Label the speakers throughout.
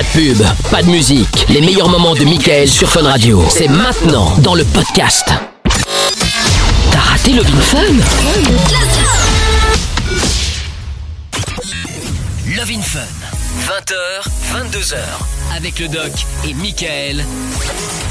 Speaker 1: Pas de pub, pas de musique. Les meilleurs moments de Michael sur Fun Radio. C'est maintenant dans le podcast. T'as raté le Fun Love in Fun. 20h, 22h. Avec le doc et Michael.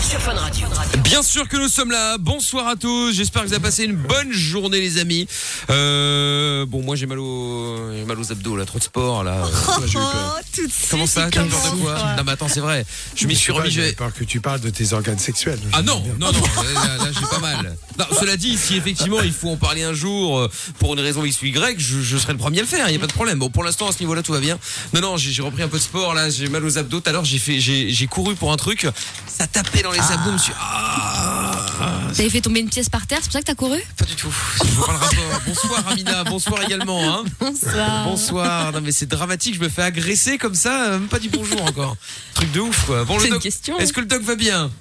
Speaker 1: Sur Fun Radio.
Speaker 2: Bien sûr que nous sommes là. Bonsoir à tous. J'espère que vous avez passé une bonne journée, les amis. Euh, bon, moi j'ai mal, au... j'ai mal aux abdos, là, trop de sport, là.
Speaker 3: Oh, tout de
Speaker 2: Comment
Speaker 3: suite,
Speaker 2: ça
Speaker 3: il
Speaker 2: T'as peur de quoi. Non, mais attends, c'est vrai. Je m'y suis remis.
Speaker 4: J'ai
Speaker 2: j'ai-
Speaker 4: peur que tu parles de tes organes sexuels.
Speaker 2: Ah non, non, non, là, là, j'ai pas mal. Non, cela dit, si effectivement il faut en parler un jour euh, pour une raison X ou Y, je, je serai le premier à le faire, il n'y a pas de problème. Bon, pour l'instant, à ce niveau-là, tout va bien. Non, non, j'ai j'ai repris un peu de sport, là, j'ai mal aux abdos. Tout à l'heure, j'ai fait, j'ai j'ai couru pour un truc, ça tapait dans les abdos, monsieur. Ah,
Speaker 3: T'avais fait tomber une pièce par terre, c'est pour ça que t'as couru?
Speaker 2: Pas du tout. Je vois pas le rapport. Bonsoir, Amina. Bonsoir également, hein.
Speaker 3: Bonsoir.
Speaker 2: Bonsoir. Non, mais c'est dramatique, je me fais agresser comme ça, même pas dit bonjour encore. Truc de ouf, quoi. Bon, le
Speaker 3: C'est une
Speaker 2: doc-
Speaker 3: question.
Speaker 2: Est-ce que le doc va bien?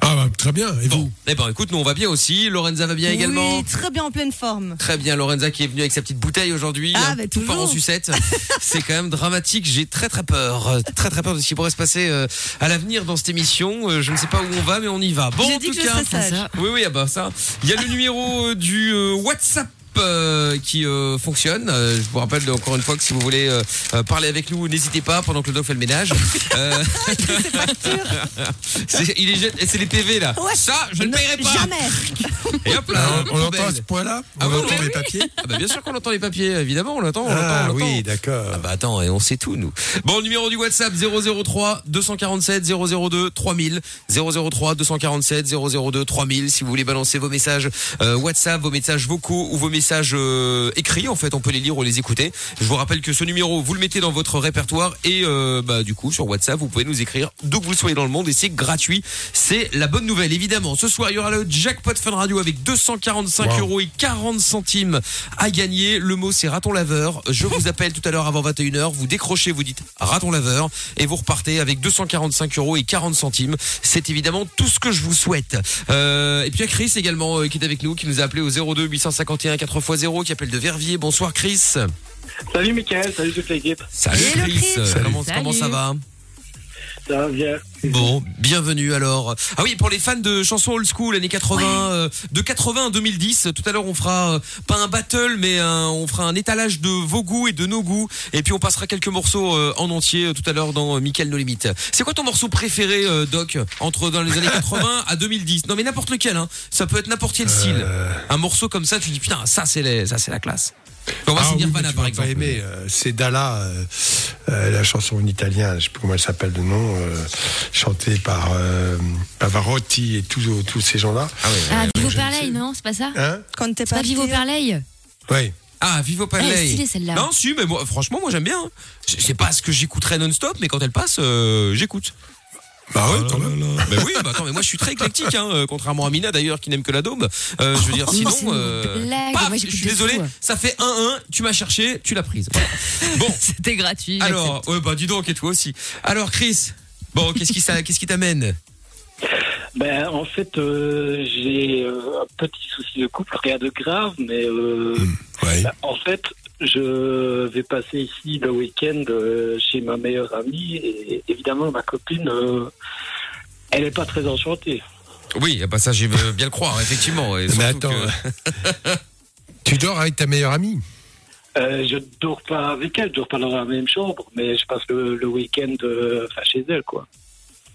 Speaker 4: Ah bah, très bien. Et
Speaker 2: Bon,
Speaker 4: vous?
Speaker 2: Eh ben, écoute, nous on va bien aussi. Lorenza va bien également.
Speaker 5: Oui, très bien en pleine forme.
Speaker 2: Très bien, Lorenza qui est venue avec sa petite bouteille aujourd'hui.
Speaker 5: Ah,
Speaker 2: hein,
Speaker 5: bah,
Speaker 2: tout part en sucette. C'est quand même dramatique. J'ai très très peur. Très très peur de ce qui pourrait se passer euh, à l'avenir dans cette émission. Euh, Je ne sais pas où on va, mais on y va. Bon, en
Speaker 5: dit
Speaker 2: tout
Speaker 5: que
Speaker 2: cas.
Speaker 5: sage.
Speaker 2: Oui, oui, ah bah ça. Il y a le numéro euh, du euh, WhatsApp. Euh, qui euh, fonctionne. Euh, je vous rappelle encore une fois que si vous voulez parler avec nous, n'hésitez pas pendant que le doc fait le ménage. Euh, c'est il est jet- et c'est les PV là.
Speaker 5: Ouais.
Speaker 2: Ça, je ne paierai pas.
Speaker 5: Jamais.
Speaker 2: Et hop là. Le
Speaker 4: On, on entend à ce point-là? On
Speaker 2: Ah ouais,
Speaker 4: entend
Speaker 2: ouais,
Speaker 4: les papiers?
Speaker 2: Ah bah bien sûr qu'on entend les papiers, évidemment, on l'entend, on
Speaker 4: Ah
Speaker 2: l'entend, on
Speaker 4: oui, d'accord.
Speaker 2: Ah bah attends, et on sait tout nous. Bon, numéro du WhatsApp 003 247 002 3000 003 247 002 3000 si vous voulez balancer vos messages euh, WhatsApp, vos messages vocaux ou vos messages euh, écrits en fait, on peut les lire ou les écouter. Je vous rappelle que ce numéro, vous le mettez dans votre répertoire et euh, bah du coup sur WhatsApp, vous pouvez nous écrire d'où que vous soyez dans le monde et c'est gratuit. C'est la bonne nouvelle évidemment. Ce soir, il y aura le jackpot Fun Radio avec 245
Speaker 4: Wow.
Speaker 2: euros et 40 centimes à gagner. Le mot c'est raton laveur. Je vous appelle tout à l'heure avant 21h. Vous décrochez, vous dites raton laveur et vous repartez avec 245 euros et 40 centimes. C'est évidemment tout ce que je vous souhaite. Euh, et puis il y a Chris également euh, qui est avec nous, qui nous a appelé au 02 851 4x0, qui appelle de Verviers. Bonsoir Chris.
Speaker 6: Salut Mickaël, salut toute l'équipe.
Speaker 2: Salut
Speaker 3: Hello,
Speaker 2: Chris.
Speaker 3: Chris.
Speaker 4: Salut.
Speaker 2: Comment, comment ça va?
Speaker 6: Ça va bien
Speaker 2: Bon, bienvenue alors. Ah oui, pour les fans de chansons old school, années 80, euh, de 80 à 2010, tout à l'heure on fera euh, pas un battle, mais un- on fera un étalage de vos goûts et de nos goûts, et puis on passera quelques morceaux euh, en entier euh, tout à l'heure dans euh, Mickaël No Limite. C'est quoi ton morceau préféré, euh, Doc, entre dans les années 80 à 2010 Non mais n'importe lequel, hein. Ça peut être n'importe quel style.
Speaker 4: Euh,
Speaker 2: Un morceau comme ça, tu dis putain, ça c'est ça c'est la classe. On va
Speaker 4: ah
Speaker 2: se
Speaker 4: oui,
Speaker 2: dire
Speaker 4: mais
Speaker 2: Nirvana
Speaker 4: tu
Speaker 2: par exemple.
Speaker 4: aimer. euh, c'est Dalla, euh, euh, la chanson en italien, je sais pas comment elle s'appelle de nom, euh, chantée par euh, Pavarotti et tous tous ces gens-là.
Speaker 2: Ah ouais.
Speaker 3: Ah, Vivo Perley, non C'est pas ça
Speaker 4: Hein
Speaker 5: Quand t'es
Speaker 3: C'est pas
Speaker 5: pas
Speaker 3: Vivo Perley
Speaker 4: Oui.
Speaker 2: Ah, Vivo
Speaker 3: Elle
Speaker 2: Palais.
Speaker 3: celle-là.
Speaker 2: Non, si, mais moi, franchement, moi j'aime bien. hein. Je sais pas ce que j'écouterais non-stop, mais quand elle passe, euh, j'écoute.
Speaker 4: Bah oui, quand même.
Speaker 2: Mais oui, bah attends, mais moi je suis très éclectique, hein, euh, contrairement à Mina d'ailleurs qui n'aime que la daube. Euh, je veux dire,
Speaker 3: Oh,
Speaker 2: sinon, euh,
Speaker 3: blague.
Speaker 2: paf,
Speaker 3: Moi,
Speaker 2: je suis désolé,
Speaker 3: fou.
Speaker 2: ça fait 1-1, tu m'as cherché, tu l'as prise. Voilà. Bon,
Speaker 3: C'était gratuit.
Speaker 2: alors, ouais, bah dis donc, et toi aussi. Alors, Chris, bon, qu'est-ce qui, ça- qu'est-ce qui t'amène?
Speaker 6: Ben en fait euh, j'ai euh, un petit souci de couple, rien de grave, mais euh,
Speaker 4: Ouais.
Speaker 6: ben, en fait je vais passer ici le week-end euh, chez ma meilleure amie et évidemment ma copine euh, elle est pas très enchantée.
Speaker 2: Oui, bah ça, j'ai bien le croire, effectivement. et
Speaker 4: Mais attends,
Speaker 2: que-
Speaker 4: tu dors avec ta meilleure amie
Speaker 6: Euh, je dors pas avec elle, je dors pas dans la même chambre, mais je passe le, le week-end euh, chez elle quoi.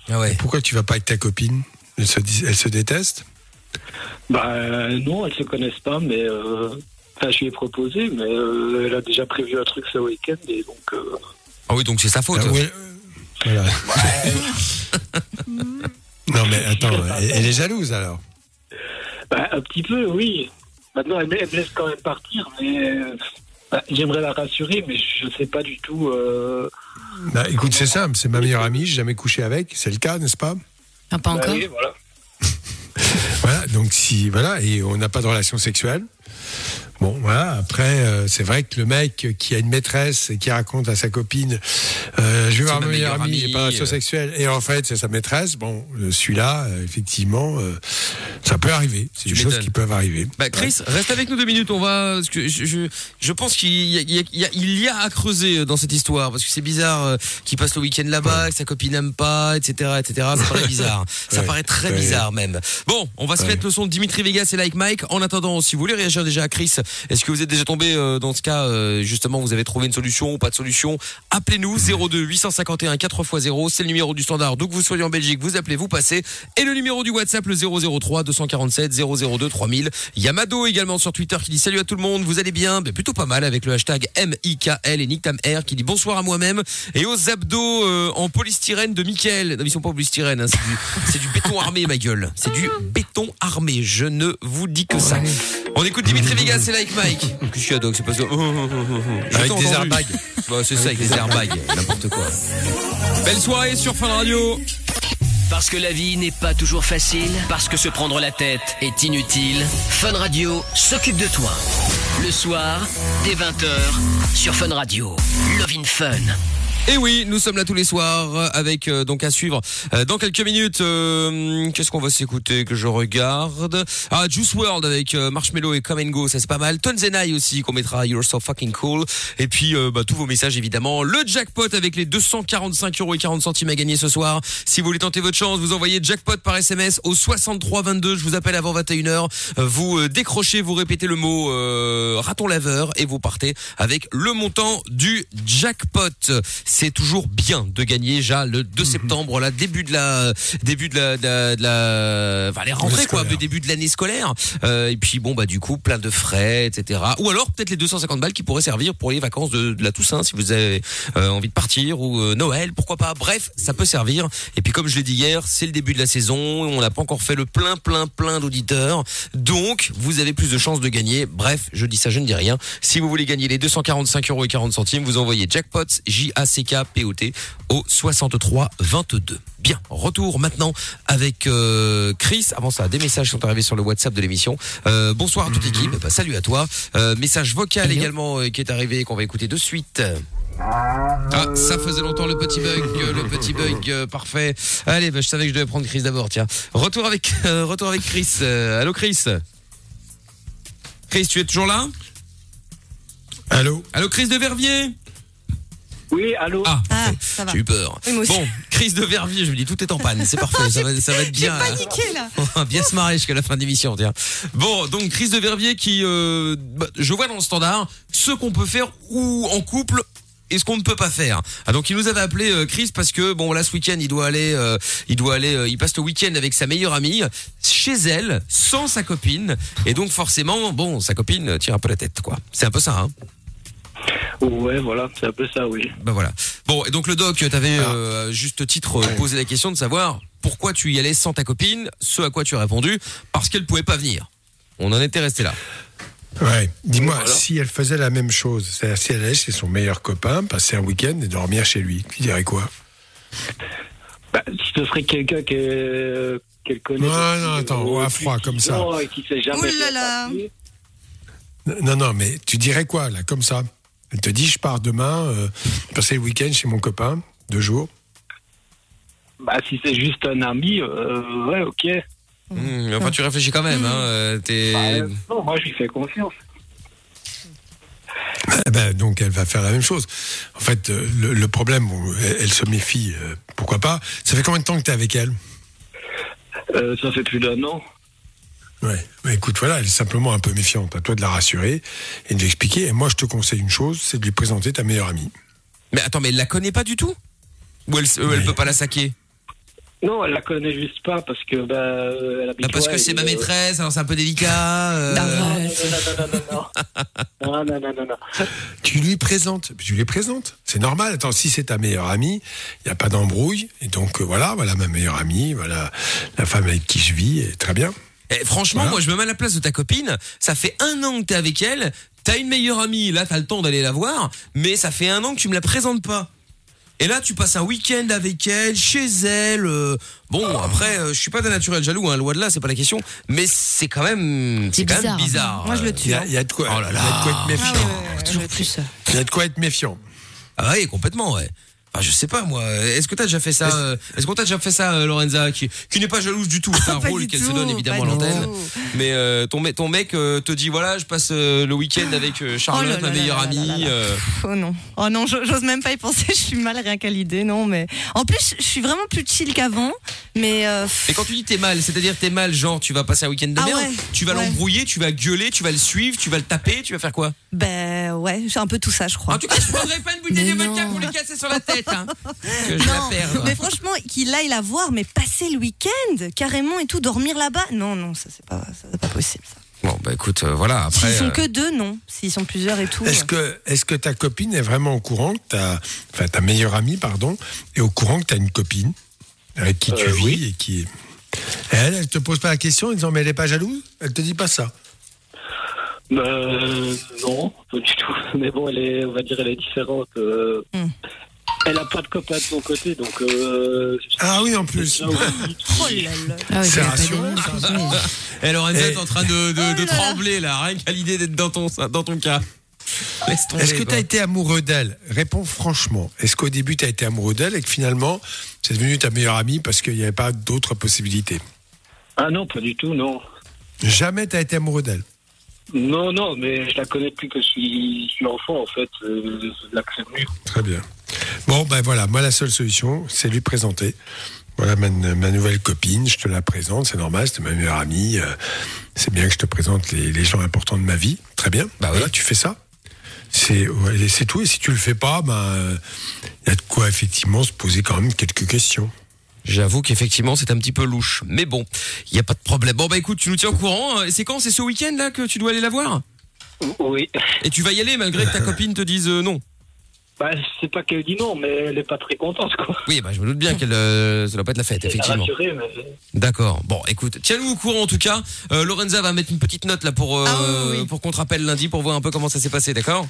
Speaker 2: Ah ouais.
Speaker 4: Pourquoi tu vas pas avec ta copine? Elle se, elle se déteste?
Speaker 6: Bah euh, non, elles se connaissent pas, mais euh, enfin, je lui ai proposé, mais euh, elle a déjà prévu un truc ce week-end et donc. euh,
Speaker 2: Ah oui, donc c'est sa faute.
Speaker 4: Ah ouais, voilà. Non mais attends, elle, elle est jalouse alors.
Speaker 6: bah, un petit peu, oui. Maintenant, elle, me- elle me laisse quand même partir, mais euh, bah, j'aimerais la rassurer, mais je sais pas du tout. euh,
Speaker 4: Bah, écoute, c'est simple, c'est ma meilleure amie, j'ai jamais couché avec, c'est le cas, n'est-ce pas?
Speaker 3: Enfin, pas
Speaker 6: bah
Speaker 3: encore.
Speaker 6: oui, voilà.
Speaker 4: Voilà, donc si voilà, et on n'a pas de relation sexuelle. Bon, voilà. Après, euh, c'est vrai que le mec qui a une maîtresse et qui raconte à sa copine, euh, je vais voir
Speaker 2: ma
Speaker 4: ma meilleure
Speaker 2: meilleure
Speaker 4: amie,
Speaker 2: amie,
Speaker 4: et pas
Speaker 2: euh.
Speaker 4: sexuelle, et en fait, c'est sa maîtresse. Bon, celui-là, effectivement, euh, ça peut arriver. C'est des choses qui peuvent arriver.
Speaker 2: Bah Chris, reste avec nous deux minutes. On va, parce que je, je, je pense qu'il y, y y a- à creuser dans cette histoire parce que c'est bizarre qu'il passe le week-end là-bas, que sa copine n'aime pas, etc., etc. Ça paraît bizarre. Ça
Speaker 4: Ouais.
Speaker 2: paraît très bizarre même. Bon, on va se mettre le son de Dimitri Vegas et Like Mike. En attendant, si vous voulez réagir déjà à Chris, est-ce que vous êtes déjà tombé euh, dans ce cas euh, justement vous avez trouvé une solution ou pas de solution? Appelez-nous 02 851 4x0, c'est le numéro du standard. Donc vous soyez en Belgique, vous appelez, vous passez et le numéro du WhatsApp le 003 247 002 3000. Yamado également sur Twitter qui dit salut à tout le monde, vous allez bien? Ben, Plutôt pas mal avec le hashtag MIKL et Nick Tam R qui dit bonsoir à moi-même et aux abdos euh, en polystyrène de Mickaël. Non, ils sont pas en polystyrène, hein, c'est du, c'est du béton armé ma gueule. C'est du béton armé, je ne vous dis que ça. On écoute Dimitri Vegas Like Mike. Qu'est-ce qu'il y a Doc? C'est pas ça. Je
Speaker 4: Avec des airbags.
Speaker 2: Ouais, c'est ça, avec des airbags, n'importe quoi. Belle soirée sur Fun Radio.
Speaker 1: Parce que la vie n'est pas toujours facile, parce que se prendre la tête est inutile, Fun Radio s'occupe de toi. Le soir, dès 20h, sur Fun Radio. Love in Fun.
Speaker 2: Et oui, nous sommes là tous les soirs euh, avec euh, donc à suivre euh, dans quelques minutes. euh, Qu'est-ce qu'on va s'écouter que je regarde? Ah, Juice World avec euh, Marshmello et Come and Go, ça c'est pas mal. Tonzenai aussi qu'on mettra You're So Fucking Cool. Et puis euh, bah, tous vos messages évidemment. Le jackpot avec les 245 euros et 40 centimes à gagner ce soir. Si vous voulez tenter votre chance, vous envoyez jackpot par SMS au 6322. Je vous appelle avant 21h. Euh, Vous euh, décrochez, vous répétez le mot euh, raton laveur et vous partez avec le montant du jackpot. C'est toujours bien de gagner déjà le 2 septembre, là début de la début de la de la, de la- enfin les rentrées quoi, le début de l'année scolaire. Euh, et puis bon bah du coup plein de frais, etc. Ou alors peut-être les 250 balles qui pourraient servir pour les vacances de, de la Toussaint si vous avez euh, envie de partir ou euh, Noël, pourquoi pas. Bref, ça peut servir. Et puis comme je l'ai dit hier, c'est le début de la saison, on n'a pas encore fait le plein plein plein d'auditeurs, donc vous avez plus de chances de gagner. Bref, je dis ça, je ne dis rien. Si vous voulez gagner les 245 euros et 40 centimes, vous envoyez jackpot J A C K P O T au 63 22. Bien, retour maintenant avec euh, Chris. Avant ça, des messages sont arrivés sur le WhatsApp de l'émission. Euh, bonsoir à toute l'équipe. Bah, salut à toi. Euh, message vocal également euh, qui est arrivé qu'on va écouter de suite. Ah, ça faisait longtemps le petit bug, le petit bug euh, parfait. Allez, bah, je savais que je devais prendre Chris d'abord. Tiens, retour avec, euh, retour avec Chris. Euh, allô, Chris? Chris, tu es toujours là?
Speaker 4: Allô?
Speaker 2: Allô, Chris de Verviers?
Speaker 6: Oui, allô
Speaker 2: Ah,
Speaker 5: Ah, ça va.
Speaker 2: J'ai eu peur.
Speaker 5: Oui, moi aussi.
Speaker 2: Bon, Chris de Verviers, je me dis tout est en panne, c'est parfait, ça va, ça va être
Speaker 5: J'ai
Speaker 2: bien.
Speaker 5: paniqué là.
Speaker 2: On va bien se marrer jusqu'à la fin de l'émission, tiens. Bon, donc Chris de Verviers qui, euh, bah, je vois dans le standard ce qu'on peut faire ou en couple et ce qu'on ne peut pas faire. Ah, donc il nous avait appelé euh, Chris parce que bon là ce week-end il doit aller, euh, il doit aller, euh, il passe le week-end avec sa meilleure amie chez elle sans sa copine et donc forcément bon sa copine tire un peu la tête quoi. C'est un peu ça hein.
Speaker 6: Ouais, voilà, c'est un peu ça, oui.
Speaker 2: Ben voilà. Bon, et donc le doc, t'avais euh, juste titre euh, posé la question de savoir pourquoi tu y allais sans ta copine, ce à quoi tu as répondu, parce qu'elle pouvait pas venir. On en était resté là.
Speaker 4: Ouais. Dis-moi,
Speaker 6: Voilà.
Speaker 4: si elle faisait la même chose, c'est-à-dire si elle allait chez son meilleur copain, passer un week-end et dormir chez lui, tu dirais quoi?
Speaker 6: Bah, ce serait quelqu'un que- qu'elle connaît.
Speaker 4: Non, non, attends,
Speaker 6: euh,
Speaker 4: à froid, comme ça.
Speaker 6: Et qui s'est jamais
Speaker 5: Ouh là là.
Speaker 4: Non, non, mais tu dirais quoi, là, comme ça? Elle te dit, je pars demain, euh, passer le week-end chez mon copain, deux jours.
Speaker 6: Bah, si c'est juste un ami, euh, ouais, ok.
Speaker 2: Mmh, mais enfin, tu réfléchis quand même. Hein, euh, t'es-
Speaker 6: Bah, non, moi, je lui fais confiance.
Speaker 4: Eh ben, donc elle va faire la même chose. En fait, euh, le, le problème, bon, elle, elle se méfie, euh, pourquoi pas. Ça fait combien de temps que tu es avec elle?
Speaker 6: Euh, ça fait plus d'un an.
Speaker 4: Ouais. Mais écoute, voilà, elle est simplement un peu méfiante. À toi de la rassurer et de lui expliquer. Et moi, je te conseille une chose, c'est de lui présenter ta meilleure amie.
Speaker 2: Mais attends, mais elle la connaît pas du tout? Ou elle, euh, elle peut pas la saquer?
Speaker 6: Non, elle la connaît juste pas parce que, bah, euh, elle habite
Speaker 2: Bah, Parce
Speaker 6: loin
Speaker 2: que c'est ma
Speaker 6: euh,
Speaker 2: maîtresse, alors c'est un peu délicat. euh,
Speaker 6: Non, non, non, non, non, non. Non, non, non, non, non.
Speaker 4: Tu lui présentes. Tu lui présentes. C'est normal. Attends, si c'est ta meilleure amie, il n'y a pas d'embrouille. Et donc, euh, voilà, voilà ma meilleure amie, voilà la femme avec qui je vis, et très bien.
Speaker 2: Eh, franchement,
Speaker 4: Voilà.
Speaker 2: moi je me mets à la place de ta copine. Ça fait un an que t'es avec elle. T'as une meilleure amie, là t'as le temps d'aller la voir, mais ça fait un an que tu me la présentes pas. Et là, tu passes un week-end avec elle, chez elle. euh, bon, après, euh, je suis pas d'un naturel jaloux, hein, loin de là, c'est pas la question. Mais c'est quand même, c'est même
Speaker 3: bizarre.
Speaker 5: Moi, je le tue.
Speaker 4: Il y a, il y a de quoi,
Speaker 2: Oh là
Speaker 4: il y a de quoi être
Speaker 5: Ah
Speaker 4: méfiant.
Speaker 5: ouais, ouais,
Speaker 3: Toujours
Speaker 5: ouais,
Speaker 3: plus.
Speaker 4: Il y a de quoi être méfiant.
Speaker 2: Ah oui, complètement, ouais. Enfin, je sais pas moi. Est-ce que t'as déjà fait ça euh, Est-ce qu'on t'a déjà fait ça, euh, Lorenza, qui, qui n'est pas jalouse du tout C'est un
Speaker 5: Pas
Speaker 2: rôle
Speaker 5: du
Speaker 2: qu'elle se
Speaker 5: tout,
Speaker 2: donne évidemment à
Speaker 5: pas du
Speaker 2: l'antenne.
Speaker 5: tout.
Speaker 2: Mais euh, ton, mec- ton mec euh, te dit voilà, je passe euh, le week-end avec euh, Charlotte,
Speaker 5: Oh
Speaker 2: ma meilleure amie. euh,
Speaker 5: Oh non, oh non, je- j'ose même pas y penser. Je suis mal rien qu'à l'idée, non. Mais en plus, je suis vraiment plus chill qu'avant. Mais euh,
Speaker 2: Et quand tu dis t'es mal, c'est-à-dire t'es mal, genre tu vas passer un week-end de
Speaker 5: Ah
Speaker 2: merde,
Speaker 5: ouais,
Speaker 2: tu vas
Speaker 5: ouais.
Speaker 2: l'embrouiller, tu vas gueuler, tu vas le suivre, tu vas le taper, tu vas faire quoi?
Speaker 5: Ben ouais, c'est un peu tout ça, je crois.
Speaker 2: En tout cas, je prendrai pas une bouteille de vodka pour lui casser sur la tête, hein, que je la
Speaker 5: Non,
Speaker 2: perde.
Speaker 5: mais franchement, qu'il aille la voir, mais passer le week-end carrément et tout, dormir là-bas, non, non, ça c'est pas, ça, c'est pas possible. Ça.
Speaker 2: Bon, bah écoute, euh, voilà. Après,
Speaker 5: S'ils sont
Speaker 2: euh,
Speaker 5: que deux, non. S'ils sont plusieurs et tout.
Speaker 4: Est-ce que, est-ce que ta copine est vraiment au courant que ta, enfin ta meilleure amie, pardon, est au courant que tu as une copine avec qui tu
Speaker 6: Euh,
Speaker 4: vis
Speaker 6: oui.
Speaker 4: et qui. Elle, elle te pose pas la question en disant mais elle est pas jalouse? Elle te dit pas ça?
Speaker 6: Euh, non, pas du tout. Mais bon, elle est, on va dire, elle est différente. euh,
Speaker 5: Hmm.
Speaker 6: Elle a pas de copain de son côté, donc. Euh,
Speaker 4: Ah oui, en plus.
Speaker 6: aussi,
Speaker 5: Oh là là.
Speaker 3: Ah oui,
Speaker 4: C'est rassurant.
Speaker 2: Eh, Lorenza
Speaker 4: Eh.
Speaker 2: est en train de, de,
Speaker 5: Oh
Speaker 2: de trembler là, rien qu'à l'idée d'être dans ton, dans ton cas. Laisse tomber,
Speaker 4: Est-ce que tu as été amoureux d'elle? Réponds franchement. Est-ce qu'au début tu as été amoureux d'elle et que finalement c'est devenu ta meilleure amie parce qu'il n'y avait pas d'autres possibilités?
Speaker 6: Ah non, pas du tout, non.
Speaker 4: Jamais tu as été amoureux d'elle?
Speaker 6: Non, non, mais je la connais plus que je suis, je suis enfant, en fait. Euh, je la.
Speaker 4: Très bien. Bon, ben voilà, moi la seule solution, c'est lui présenter. Voilà ma, ma nouvelle copine, je te la présente, c'est normal, c'est ma meilleure amie. euh, c'est bien que je te présente les, les gens importants de ma vie. Très bien.
Speaker 2: Bah oui.
Speaker 4: voilà, tu fais ça. C'est ouais, tout. Et si tu le fais pas, ben il y a de quoi effectivement se poser quand même quelques questions.
Speaker 2: J'avoue qu'effectivement c'est un petit peu louche, mais bon, il y a pas de problème. Bon bah écoute, tu nous tiens au courant. hein. C'est quand? C'est ce week-end là que tu dois aller la voir?
Speaker 6: Oui.
Speaker 2: Et tu vas y aller malgré que ta copine te dise euh, non?
Speaker 6: Bah, c'est pas qu'elle dit non, mais elle est pas très contente, quoi.
Speaker 2: Oui, bah je me doute bien qu'elle, euh, ça doit pas être la fête, effectivement.
Speaker 6: rassurée, mais.
Speaker 2: D'accord. Bon, écoute, tiens-nous au courant en tout cas. Euh, Lorenza va mettre une petite note là pour euh,
Speaker 5: Ah oui, oui.
Speaker 2: pour qu'on te rappelle lundi pour voir un peu comment ça s'est passé, d'accord?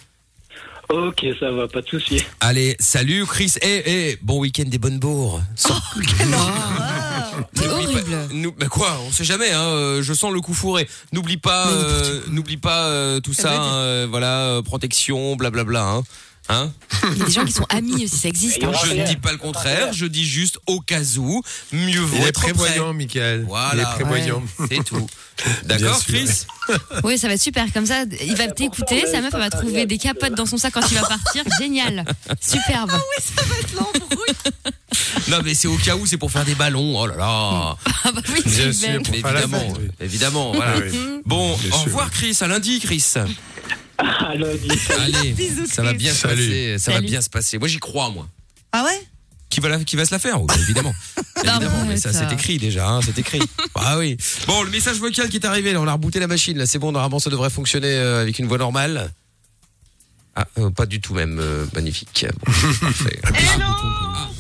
Speaker 6: Ok, ça va, pas de souci.
Speaker 2: Allez, salut Chris. Eh eh, bon week-end des bonnes bourres. Sans-
Speaker 3: C'est
Speaker 2: N'oublie
Speaker 3: horrible.
Speaker 2: pas- nous- bah quoi, on sait jamais. Hein, euh, je sens le coup fourré. N'oublie pas, euh, n'oublie pas euh, tout ça. hein, voilà, euh, protection, blablabla. Hein. Hein
Speaker 3: Il y a des gens qui sont amis aussi, ça existe. hein.
Speaker 2: je ne dis pas le contraire. Je dis juste au cas où, mieux vaut
Speaker 4: Il est
Speaker 2: être prêt.
Speaker 4: prévoyant, Michael.
Speaker 2: Voilà.
Speaker 4: Il est prévoyant.
Speaker 2: C'est tout. D'accord, Chris?
Speaker 3: Oui, ça va être super. Comme ça, il va t'écouter. Sa meuf, elle va trouver des capotes dans son sac quand il va partir. Génial. Superbe.
Speaker 2: Non, mais c'est au cas où, c'est pour faire des ballons. Oh là là.
Speaker 3: Ah bah oui,
Speaker 4: Bien
Speaker 3: c'est
Speaker 4: sûr,
Speaker 2: évidemment,
Speaker 4: oui.
Speaker 2: évidemment. Voilà.
Speaker 4: Oui.
Speaker 2: Bon,
Speaker 4: Bien
Speaker 2: au revoir, Chris. À lundi, Chris.
Speaker 6: Lundi.
Speaker 2: Allez,
Speaker 5: Bisous,
Speaker 2: ça va
Speaker 5: Chris.
Speaker 2: bien se
Speaker 4: Salut.
Speaker 2: passer. Ça va
Speaker 3: Salut.
Speaker 2: bien se passer. Moi, j'y crois, moi.
Speaker 5: Ah ouais?
Speaker 2: Qui va, la- qui va se la faire oui, Évidemment. Évidemment, mais ça,
Speaker 3: ça-
Speaker 2: c'est écrit déjà, hein, c'est écrit. Ah oui. Bon, le message vocal qui est arrivé, là, on a rebooté la machine, là, c'est bon, normalement, ça devrait fonctionner euh, avec une voix normale. Ah, euh, pas du tout même, euh, magnifique. Bon, parfait.
Speaker 7: Hello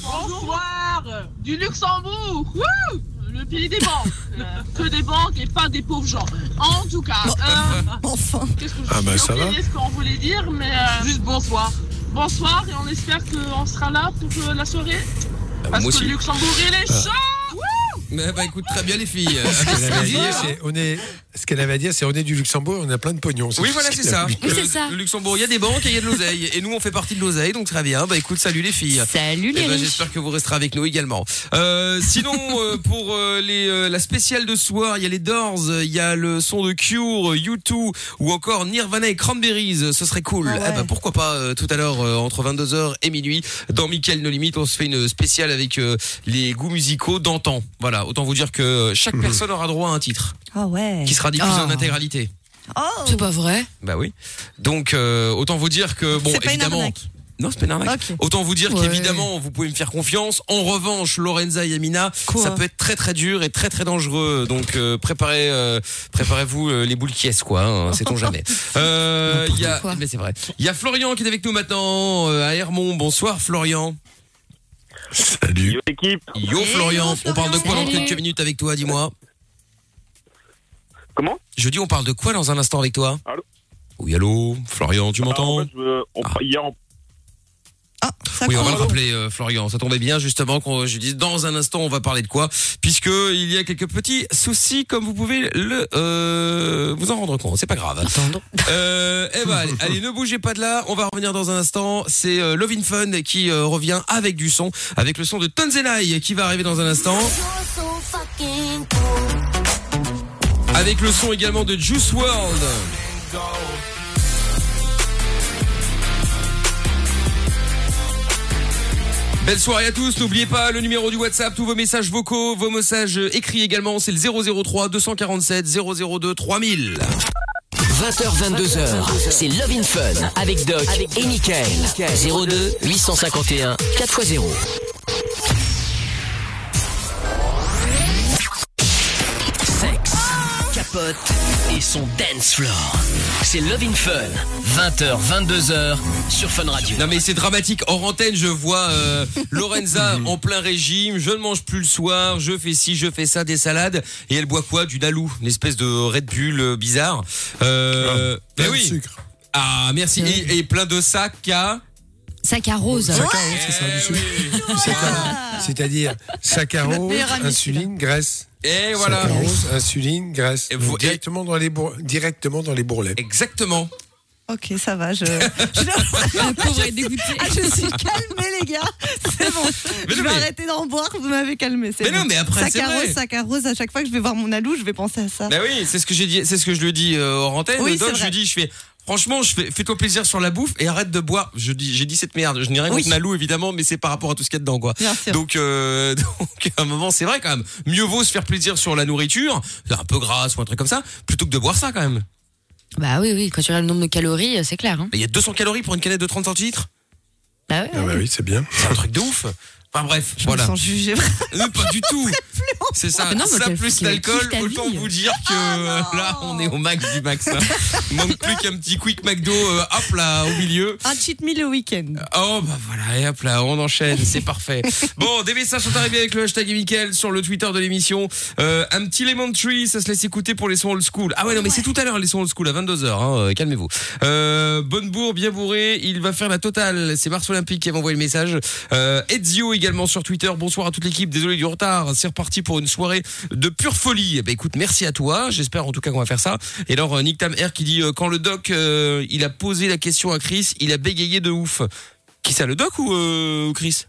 Speaker 7: Bonsoir Du Luxembourg Wouh Le pays des banques Euh, Que des banques et pas des pauvres gens. En tout cas, euh,
Speaker 5: Enfin.
Speaker 7: qu'est-ce que je
Speaker 4: Ah bah, ça va.
Speaker 7: ce qu'on voulait dire, mais euh, juste bonsoir. Bonsoir et on espère qu'on sera là pour euh, la soirée. Parce
Speaker 2: moi
Speaker 7: que le Luxembourg, il est chaud
Speaker 2: Mais, bah écoute, très bien les filles. Euh,
Speaker 4: on est. Ce qu'elle avait à dire, c'est on est du Luxembourg, on a plein de pognon.
Speaker 2: Oui, voilà,
Speaker 4: ce
Speaker 2: c'est ça.
Speaker 4: dit.
Speaker 3: Oui, c'est
Speaker 2: Le-
Speaker 3: ça.
Speaker 2: Le Luxembourg, il y a des banques et il y a de l'oseille. Et nous, on fait partie de l'oseille, donc très bien. Bah écoute, salut les filles.
Speaker 3: Salut
Speaker 2: Eh
Speaker 3: les
Speaker 2: ben,
Speaker 3: riches.
Speaker 2: J'espère que vous resterez avec nous également. Euh, sinon, euh, pour euh, les, euh, la spéciale de soir, il y a les Doors, il y a le son de Cure, U2 ou encore Nirvana et Cranberries. Ce serait cool.
Speaker 5: Ah ouais.
Speaker 2: Eh ben, pourquoi pas euh, tout à l'heure euh, entre 22h et minuit dans Mickaël No Limite, on se fait une spéciale avec euh, les goûts musicaux d'antan. Voilà, autant vous dire que chaque personne aura droit à un titre
Speaker 5: Ah ouais.
Speaker 2: qui sera diffusé
Speaker 3: Ah.
Speaker 2: en intégralité.
Speaker 5: Oh
Speaker 3: C'est pas vrai.
Speaker 2: Bah oui. Donc euh, autant vous dire que bon
Speaker 5: une
Speaker 2: évidemment.
Speaker 5: arnaque.
Speaker 2: Non, c'est pas une arnaque.
Speaker 5: Ok.
Speaker 2: Autant vous dire
Speaker 3: Ouais.
Speaker 2: qu'évidemment, vous pouvez me faire confiance. En revanche, Lorenza et Amina,
Speaker 5: Quoi
Speaker 2: ça peut être très très dur et très très dangereux. Donc euh, préparez, euh, préparez-vous euh, les boules qui est quoi. Hein, Sait-on jamais. Euh, Il y a, mais c'est vrai. Il y a Florian qui est avec nous maintenant euh, à Hermont. Bonsoir Florian.
Speaker 4: Salut.
Speaker 6: équipe.
Speaker 2: Yo Florian. On parle de quoi dans
Speaker 3: Salut.
Speaker 2: quelques minutes avec toi Dis-moi.
Speaker 6: Comment
Speaker 2: Je dis on parle de quoi dans un instant avec toi
Speaker 8: Allô
Speaker 2: Oui allô. Florian, tu
Speaker 8: Ah,
Speaker 2: m'entends
Speaker 8: en fait, je veux- on-
Speaker 2: Ah.
Speaker 8: Hier, on-
Speaker 5: Ah, ça
Speaker 2: Oui, on va le rappeler, euh, Florian. Ça tombait bien, justement, qu'on je dis dans un instant, on va parler de quoi, puisque il y a quelques petits soucis, comme vous pouvez le euh, vous en rendre compte. C'est pas grave. Euh, eh ben, allez, allez, ne bougez pas de là. On va revenir dans un instant. C'est euh, Love in Fun qui euh, revient avec du son, avec le son de Tonzenai qui va arriver dans un instant. Avec le son également de Juice World. Belle soirée à tous, n'oubliez pas le numéro du WhatsApp, tous vos messages vocaux, vos messages écrits également, c'est le 003 247 002 3000.
Speaker 1: 20h, 22h, c'est Love in Fun avec Doc et Michael. 02 851 4x0. Et son dance floor. C'est Love in Fun. 20h, 22h sur Fun Radio.
Speaker 2: Non mais c'est dramatique, hors antenne je vois euh, Lorenza en plein régime, je ne mange plus le soir, je fais ci, je fais ça, des salades, et elle boit quoi? Du Nalou, une espèce de Red Bull euh, bizarre. Euh,
Speaker 4: Plein
Speaker 2: ben
Speaker 4: de
Speaker 2: oui.
Speaker 4: sucre.
Speaker 2: Ah merci, et, et plein de sacs à...
Speaker 3: Sac à rose.
Speaker 4: Saccharose, c'est ça, du sucre. Saccharose. C'est-à-dire saccharose, insuline, graisse.
Speaker 2: Et voilà.
Speaker 4: Saccharose, insuline, graisse.
Speaker 2: Et vous-
Speaker 4: directement, dans les bour- directement dans les bourrelets.
Speaker 2: Exactement.
Speaker 5: Ok, ça va. Je, je,
Speaker 3: Le pauvre est dégoûté.
Speaker 5: Ah, je suis calmée, les gars. C'est bon.
Speaker 2: Mais
Speaker 5: je vais
Speaker 2: mais-
Speaker 5: arrêter d'en boire. Vous m'avez calmé. c'est
Speaker 2: Mais
Speaker 5: bon.
Speaker 2: non, mais après, c'est
Speaker 5: Saccharose,
Speaker 2: vrai.
Speaker 5: saccharose. À chaque fois que je vais voir mon alou, je vais penser à ça.
Speaker 2: Bah oui, c'est ce que j'ai dit, c'est ce que je lui dis euh, hors antenne.
Speaker 5: Oui,
Speaker 2: Donc je lui dis, je fais, franchement, je fais, fais-toi plaisir sur la bouffe et arrête de boire. Je dis, j'ai dit cette merde. Je n'ai rien
Speaker 5: Oui.
Speaker 2: contre Nalou évidemment, mais c'est par rapport à tout ce qu'il y a dedans, quoi.
Speaker 5: Bien sûr.
Speaker 2: Donc, euh, donc à un moment, c'est vrai quand même. Mieux vaut se faire plaisir sur la nourriture, un peu grasse ou un truc comme ça, plutôt que de boire ça quand même.
Speaker 3: Bah oui, oui, quand tu regardes le nombre de calories, euh, c'est clair. Hein.
Speaker 2: Mais il y a 200 calories pour une canette de 30 centilitres?
Speaker 3: Bah ouais,
Speaker 4: Ah bah oui, c'est bien.
Speaker 2: C'est un truc de ouf. Enfin bref,
Speaker 5: je
Speaker 2: voilà.
Speaker 5: me sens jugée.
Speaker 2: Euh, pas du tout. C'est ça.
Speaker 3: Mais non, mais
Speaker 2: ça plus l'alcool, autant
Speaker 3: vie.
Speaker 2: vous dire que
Speaker 5: Ah
Speaker 2: euh, là, on est au max du max. hein. Il manque plus qu'un petit quick McDo, euh, hop là, au milieu.
Speaker 5: Un cheat meal le week-end.
Speaker 2: Oh bah voilà, et hop là, on enchaîne, c'est parfait. Bon, des messages sont arrivés avec le hashtag Mickaël sur le Twitter de l'émission. Euh, un petit Lemon Tree, ça se laisse écouter pour les sons old school. Ah ouais, non mais c'est tout à l'heure les sons old school à 22h, hein, calmez-vous. Euh, bonne bourre, bien bourré, il va faire la totale. C'est Mars Olympique qui avait envoyé le message. Euh, Ezio également sur Twitter. Bonsoir à toute l'équipe, désolé du retard. C'est reparti pour une soirée de pure folie. Eh ben écoute, merci à toi. J'espère en tout cas qu'on va faire ça. Et alors euh, Nick Tam R qui dit euh, quand le doc euh, il a posé la question à Chris, il a bégayé de ouf. Qui ça, le doc ou Chris?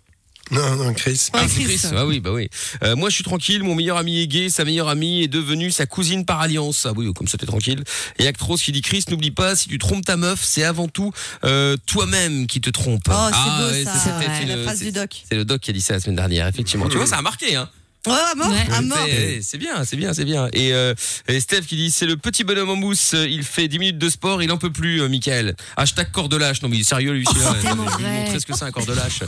Speaker 4: Non, non, Chris.
Speaker 2: ah,
Speaker 5: Ouais,
Speaker 2: c'est
Speaker 5: Chris.
Speaker 2: Chris. Ah oui, bah oui. Euh, moi, je suis tranquille. Mon meilleur ami est gay. Sa meilleure amie est devenue sa cousine par alliance. Ah oui, comme ça, t'es tranquille. Et Actros qui dit Chris, n'oublie pas, si tu trompes ta meuf, c'est avant tout euh, toi-même qui te trompe.
Speaker 5: Oh, c'est
Speaker 2: Ah,
Speaker 5: beau
Speaker 2: ouais,
Speaker 5: ça.
Speaker 3: Ouais,
Speaker 2: une-
Speaker 5: la phrase
Speaker 2: c'est-
Speaker 5: du doc.
Speaker 2: C'est le doc qui a dit ça la semaine dernière, effectivement. Tu vois, ça a marqué, hein.
Speaker 5: Ouais, à mort,
Speaker 3: Ouais.
Speaker 5: à mort.
Speaker 2: C'est- bien, c'est bien, c'est bien. Et, euh, et Steph qui dit c'est le petit bonhomme en mousse, il fait 10 minutes de sport, il en peut plus, euh, Michael. Hashtag corps de lâche. Non mais il est sérieux lui,
Speaker 3: c'est tellement
Speaker 2: Je vais
Speaker 3: vrai.
Speaker 2: montrer ce que c'est un corps de lâche.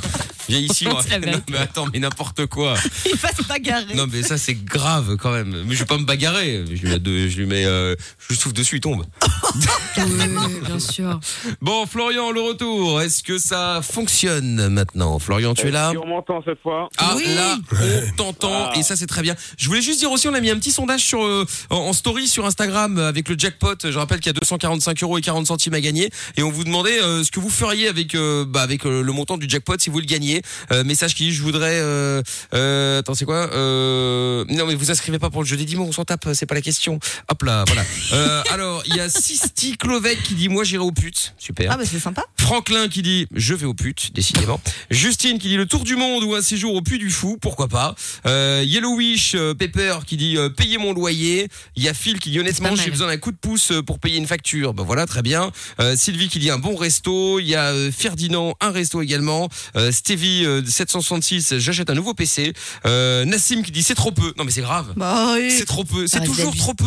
Speaker 2: Viens ici, on va-
Speaker 3: C'est vrai.
Speaker 2: Non, mais attends, mais n'importe quoi.
Speaker 5: Il va se bagarrer.
Speaker 2: Non mais ça c'est grave quand même. Mais je vais pas me bagarrer. Je lui mets, deux- je lui mets, euh, je lui souffle dessus, il tombe.
Speaker 3: Oui, bien sûr.
Speaker 2: Bon, Florian, le retour. Est-ce que ça fonctionne maintenant? Florian, tu es là?
Speaker 8: On m'entend cette fois.
Speaker 2: Ah
Speaker 5: Oui.
Speaker 2: là, on t'entend
Speaker 8: Ah.
Speaker 2: et ça c'est très bien. Je voulais juste dire aussi, on a mis un petit sondage sur euh, en, story sur Instagram euh, avec le jackpot. Je rappelle qu'il y a 245 euros et 40 centimes à gagner et on vous demandait euh, ce que vous feriez avec euh, bah, avec euh, le montant du jackpot si vous le gagnez. Euh, message qui dit je voudrais. Euh, euh, attends c'est quoi euh, Non mais vous inscrivez pas pour le jeu des dimanches, on s'en tape, c'est pas la question. Hop là, voilà. Euh, alors il y a Sisti Clovec qui dit moi j'irai aux putes. Super.
Speaker 5: Ah bah c'est sympa.
Speaker 2: Franklin qui dit je vais au putes, décidément. Justine qui dit le tour du monde ou un séjour au Puy du Fou, pourquoi pas. Euh, Yellow Wish euh, Pepper qui dit euh, payer mon loyer. Il y a Phil qui dit honnêtement j'ai besoin d'un coup de pouce euh, pour payer une facture. Ben voilà très bien. Euh, Sylvie qui dit un bon resto. Il y a euh, Ferdinand un resto également. Euh, Stevie euh, 766 j'achète un nouveau PC. Euh, Nassim qui dit c'est trop peu. Non mais c'est grave.
Speaker 5: Bah oui.
Speaker 2: C'est trop peu. C'est
Speaker 3: reste
Speaker 2: toujours trop peu.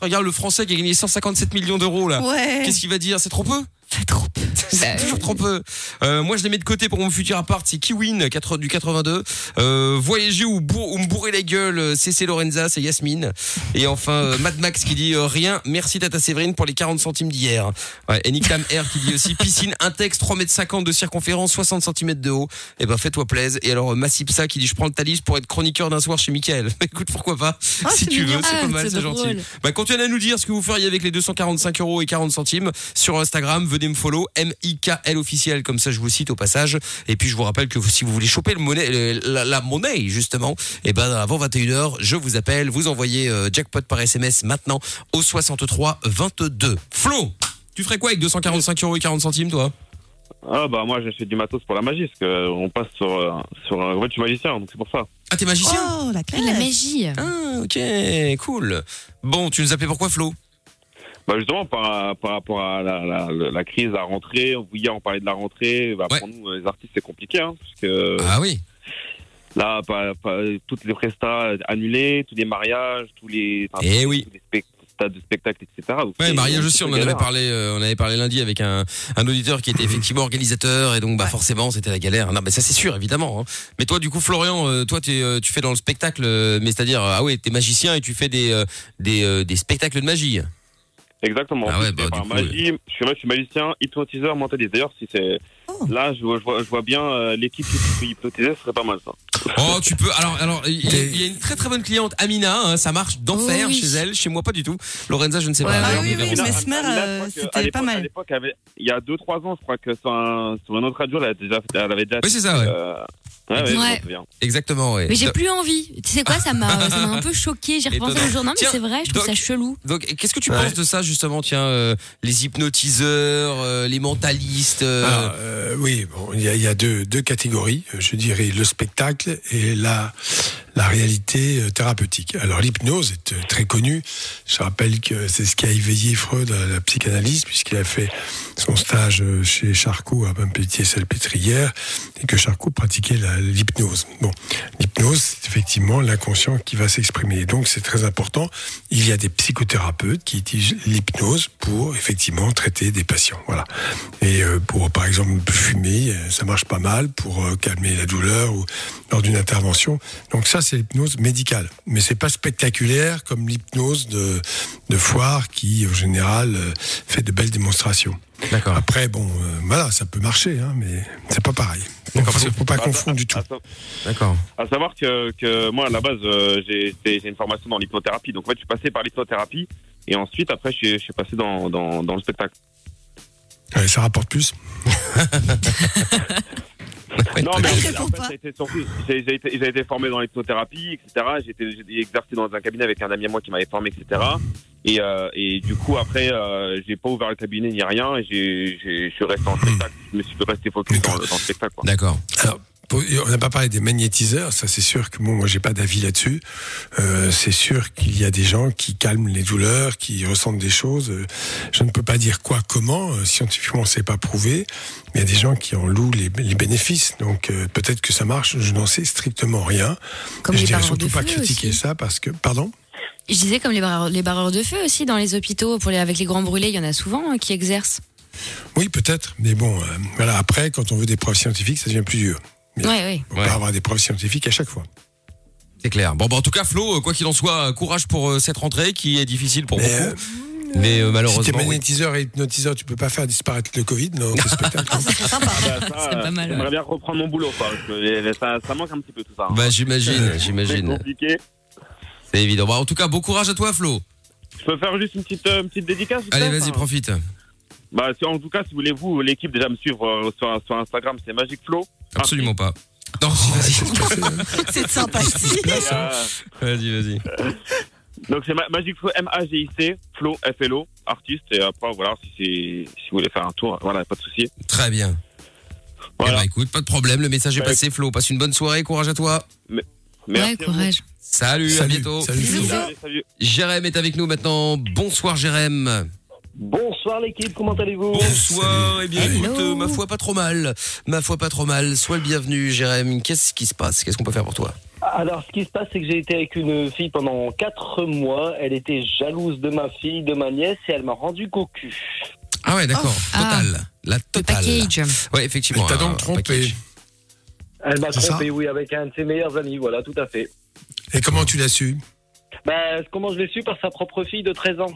Speaker 2: Regarde le français qui a gagné 157 millions d'euros là.
Speaker 5: Ouais.
Speaker 2: Qu'est-ce qu'il va dire? C'est trop peu?
Speaker 5: C'est trop peu.
Speaker 2: c'est toujours trop peu. Euh, moi, je les mets de côté pour mon futur appart. C'est Kiwin 4 du 82. Euh, voyager ou, ou me bourrer la gueule. euh, CC Lorenza, c'est Yasmine. Et enfin, euh, Mad Max qui dit euh, rien. Merci Tata Séverine pour les 40 centimes d'hier. Ouais, et Nick Tam R qui dit aussi piscine, un texte 3 mètres 50 de circonférence, 60 cm de haut. Et ben, fais-toi plaise. Et alors, Massipsa qui dit je prends le talis pour être chroniqueur d'un soir chez Mickaël. Écoute, pourquoi pas
Speaker 5: Ah,
Speaker 2: Si tu
Speaker 5: mignon.
Speaker 2: veux, c'est
Speaker 3: Ah,
Speaker 2: pas mal,
Speaker 3: c'est
Speaker 2: gentil. Bah, continuez à nous dire ce que vous feriez avec les 245 euros et 40 centimes sur Instagram. Venez me follow, M-I-K-L officiel, comme ça je vous cite au passage. Et puis je vous rappelle que si vous voulez choper le monnaie, le- la, la monnaie justement, et ben avant 21h, je vous appelle, vous envoyez euh, jackpot par SMS maintenant au 63 22. Flo, tu ferais quoi avec 245 euros et 40 centimes toi?
Speaker 8: Ah bah moi j'achète du matos pour la magie parce que on passe sur euh, sur un ouais, je suis magicien donc c'est pour ça.
Speaker 2: Ah t'es magicien?
Speaker 5: Oh, la
Speaker 3: Ah, La magie.
Speaker 2: Ah ok, cool. Bon, tu nous appelais pourquoi Flo?
Speaker 8: Bah justement par, par rapport à la, la, la crise, la rentrée, hier on parlait de la rentrée, bah,
Speaker 2: Ouais.
Speaker 8: pour nous les artistes c'est compliqué hein, parce que
Speaker 2: Ah oui.
Speaker 8: là pas, pas- toutes les prestats annulés, tous les mariages, tous les, enfin,
Speaker 2: Eh
Speaker 8: tous
Speaker 2: oui.
Speaker 8: les spec- stades de spectacle etc. Donc,
Speaker 2: Ouais, mariage
Speaker 8: c'est
Speaker 2: aussi, on en avait parlé, euh, on avait parlé lundi avec un, un auditeur qui était effectivement organisateur et donc bah forcément c'était la galère. Non, mais ça c'est sûr évidemment. hein. Mais toi du coup Florian, euh, toi t'es, euh, tu fais dans le spectacle, euh, mais c'est-à-dire ah ouais t'es magicien et tu fais des euh, des, euh, des spectacles de magie.
Speaker 8: Exactement.
Speaker 2: Ah ouais, bah,
Speaker 8: par
Speaker 2: coup,
Speaker 8: magie, je suis, je suis magicien, hypnotiseur, mentaliste. D'ailleurs, si c'est
Speaker 5: Oh.
Speaker 8: là, je vois, je vois, je vois bien euh, l'équipe qui peut hypnotiser, ce serait pas mal ça.
Speaker 2: Oh tu peux. Alors alors il y, a- il y a une très très bonne cliente Amina, hein, ça marche d'enfer
Speaker 3: Oh oui.
Speaker 2: chez elle, chez moi pas du tout. Lorenza je ne sais
Speaker 3: Ouais,
Speaker 2: pas.
Speaker 5: Ah oui, oui. Mesmer, euh, c'était pas mal.
Speaker 8: À l'époque, avait- il y a 2-3 ans, je crois que sur un, sur autre radio, elle, a déjà, elle avait déjà.
Speaker 2: Oui c'est ça ouais.
Speaker 8: euh, ouais, ouais.
Speaker 2: Exactement ouais.
Speaker 3: Mais j'ai plus envie. Tu sais quoi, ça m'a ça m'a un peu choqué. J'ai repensé le jour. Non, mais c'est vrai, je trouve ça chelou.
Speaker 2: Donc, qu'est-ce que tu
Speaker 4: Ouais.
Speaker 2: penses de ça justement Tiens, euh, les hypnotiseurs, euh, les mentalistes. euh,
Speaker 4: Alors, euh, oui, bon, il y a, y a deux, deux catégories. Je dirais le spectacle et la, la réalité euh, thérapeutique. Alors, l'hypnose est euh, très connue. Je rappelle que c'est ce qui a éveillé Freud à la psychanalyse, puisqu'il a fait son stage euh, chez Charcot à Pompétier-Salpêtrière et que Charcot pratiquait l'hypnose. Bon, l'hypnose, c'est effectivement l'inconscient qui va s'exprimer. Donc, c'est très important. Il y a des psychothérapeutes qui utilisent l'hypnose pour effectivement traiter des patients. Voilà. Et pour, par exemple, fumer, ça marche pas mal pour calmer la douleur ou lors d'une intervention. Donc ça, c'est l'hypnose médicale. Mais c'est pas spectaculaire comme l'hypnose de, de foire qui, en général, euh, fait de belles démonstrations.
Speaker 2: D'accord.
Speaker 4: Après, bon, euh, voilà, ça peut marcher, hein, mais c'est pas pareil. Donc, faut, faut pas confondre du tout.
Speaker 2: D'accord.
Speaker 8: à savoir que, que moi, à la base, euh, j'ai une formation dans l'hypnothérapie. Donc, en fait, je suis passé par l'hypnothérapie. Et ensuite, après, je suis, je suis passé dans, dans, dans le spectacle.
Speaker 4: Ouais, ça rapporte plus.
Speaker 8: Non, mais
Speaker 5: Je
Speaker 8: en fait,
Speaker 5: réponds
Speaker 8: en fait,
Speaker 5: pas.
Speaker 8: ça a été surtout- j'ai j'ai été, j'ai été formé dans l'hypnothérapie, etc. J'ai été- j'ai exercé dans un cabinet avec un ami à moi qui m'avait formé, etc. Et, euh, et du coup, après, euh, j'ai pas ouvert le cabinet ni rien. Et j'ai- j'ai- je suis resté en spectacle. Je me suis resté focus dans, le- dans le spectacle. Quoi.
Speaker 2: D'accord.
Speaker 4: Alors, on n'a pas parlé des magnétiseurs, ça c'est sûr que bon, moi j'ai pas d'avis là-dessus. Euh, c'est sûr qu'il y a des gens qui calment les douleurs, qui ressentent des choses. Je ne peux pas dire quoi, comment, euh, scientifiquement c'est pas prouvé, mais il y a des gens qui en louent les, les bénéfices. Donc euh, peut-être que ça marche, je n'en sais strictement rien.
Speaker 3: Comme
Speaker 4: je
Speaker 3: les
Speaker 4: dirais surtout pas critiquer
Speaker 3: aussi.
Speaker 4: ça parce que, pardon?
Speaker 3: Je disais comme les barreurs, les barreurs de feu aussi dans les hôpitaux pour les, avec les grands brûlés, il y en a souvent hein, qui exercent.
Speaker 4: Oui, peut-être, mais bon, euh, voilà. Après, quand on veut des preuves scientifiques, ça devient plus dur.
Speaker 3: Ouais.
Speaker 4: On
Speaker 2: Ouais.
Speaker 4: peut avoir des preuves scientifiques à chaque fois.
Speaker 2: C'est clair. Bon, bah, en tout cas, Flo, euh, quoi qu'il en soit, courage pour euh, cette rentrée qui est difficile pour
Speaker 4: Mais,
Speaker 2: beaucoup.
Speaker 4: euh,
Speaker 2: mais euh,
Speaker 4: Si t'es
Speaker 2: malheureusement. oui.
Speaker 4: magnétiseur et hypnotiseur, tu peux pas faire disparaître le Covid dans.
Speaker 5: Ah, sympa.
Speaker 8: Bah,
Speaker 3: C'est pas mal,
Speaker 8: J'aimerais bien reprendre mon boulot. Quoi, ça, ça manque un petit peu tout ça. hein.
Speaker 2: Bah, j'imagine,
Speaker 8: C'est
Speaker 2: j'imagine.
Speaker 8: compliqué.
Speaker 2: C'est évident. Bah, en tout cas, bon courage à toi, Flo.
Speaker 8: Je peux faire juste une petite, euh, une petite dédicace
Speaker 2: Allez, vas-y,
Speaker 8: enfin,
Speaker 2: profite.
Speaker 8: Bah, si- en tout cas, si vous voulez, vous, l'équipe, déjà me suivre euh, sur, sur Instagram, c'est Magic Flow.
Speaker 2: Absolument pas. Non, si, vas-y.
Speaker 5: C'est de sympathie.
Speaker 8: Et, euh,
Speaker 2: Vas-y, vas-y.
Speaker 8: donc, c'est Ma- Magic Flow, M-A-G-I-C, Flow, F-L-O, artiste. Et après, voilà, si, vous voulez faire un tour, voilà, pas de souci.
Speaker 2: Très bien. Eh
Speaker 8: Voilà.
Speaker 2: bah, écoute, pas de problème. Le message est
Speaker 8: Ouais.
Speaker 2: passé, Flo. Passe une bonne soirée. Courage à toi.
Speaker 8: Merci
Speaker 3: ouais,
Speaker 8: à vous.
Speaker 3: courage.
Speaker 2: Salut, à
Speaker 4: Salut,
Speaker 2: bientôt.
Speaker 4: salut.
Speaker 8: Salut, salut.
Speaker 2: Jérém est avec nous maintenant. Bonsoir, Jérém.
Speaker 6: Bonsoir l'équipe, comment allez-vous
Speaker 2: Bonsoir. Eh bien,
Speaker 3: Hello.
Speaker 2: écoute, euh, ma foi, pas trop mal. Ma foi, pas trop mal. Sois le bienvenu, Jérém. Qu'est-ce qui se passe? Qu'est-ce qu'on peut faire pour toi?
Speaker 6: Alors ce qui se passe c'est que j'ai été avec une fille pendant 4 mois, elle était jalouse de ma fille, de ma nièce et elle m'a rendu cocu.
Speaker 2: Ah ouais, d'accord.
Speaker 3: Ah.
Speaker 2: Total. La
Speaker 3: Le
Speaker 2: totale.
Speaker 3: package.
Speaker 2: Ouais, effectivement.
Speaker 4: T'as donc trompé.
Speaker 6: Elle m'a trompé, oui, avec un de ses meilleurs amis, voilà, tout à fait.
Speaker 4: Et comment tu l'as su?
Speaker 6: Ben, comment je l'ai su? Par sa propre fille de 13 ans.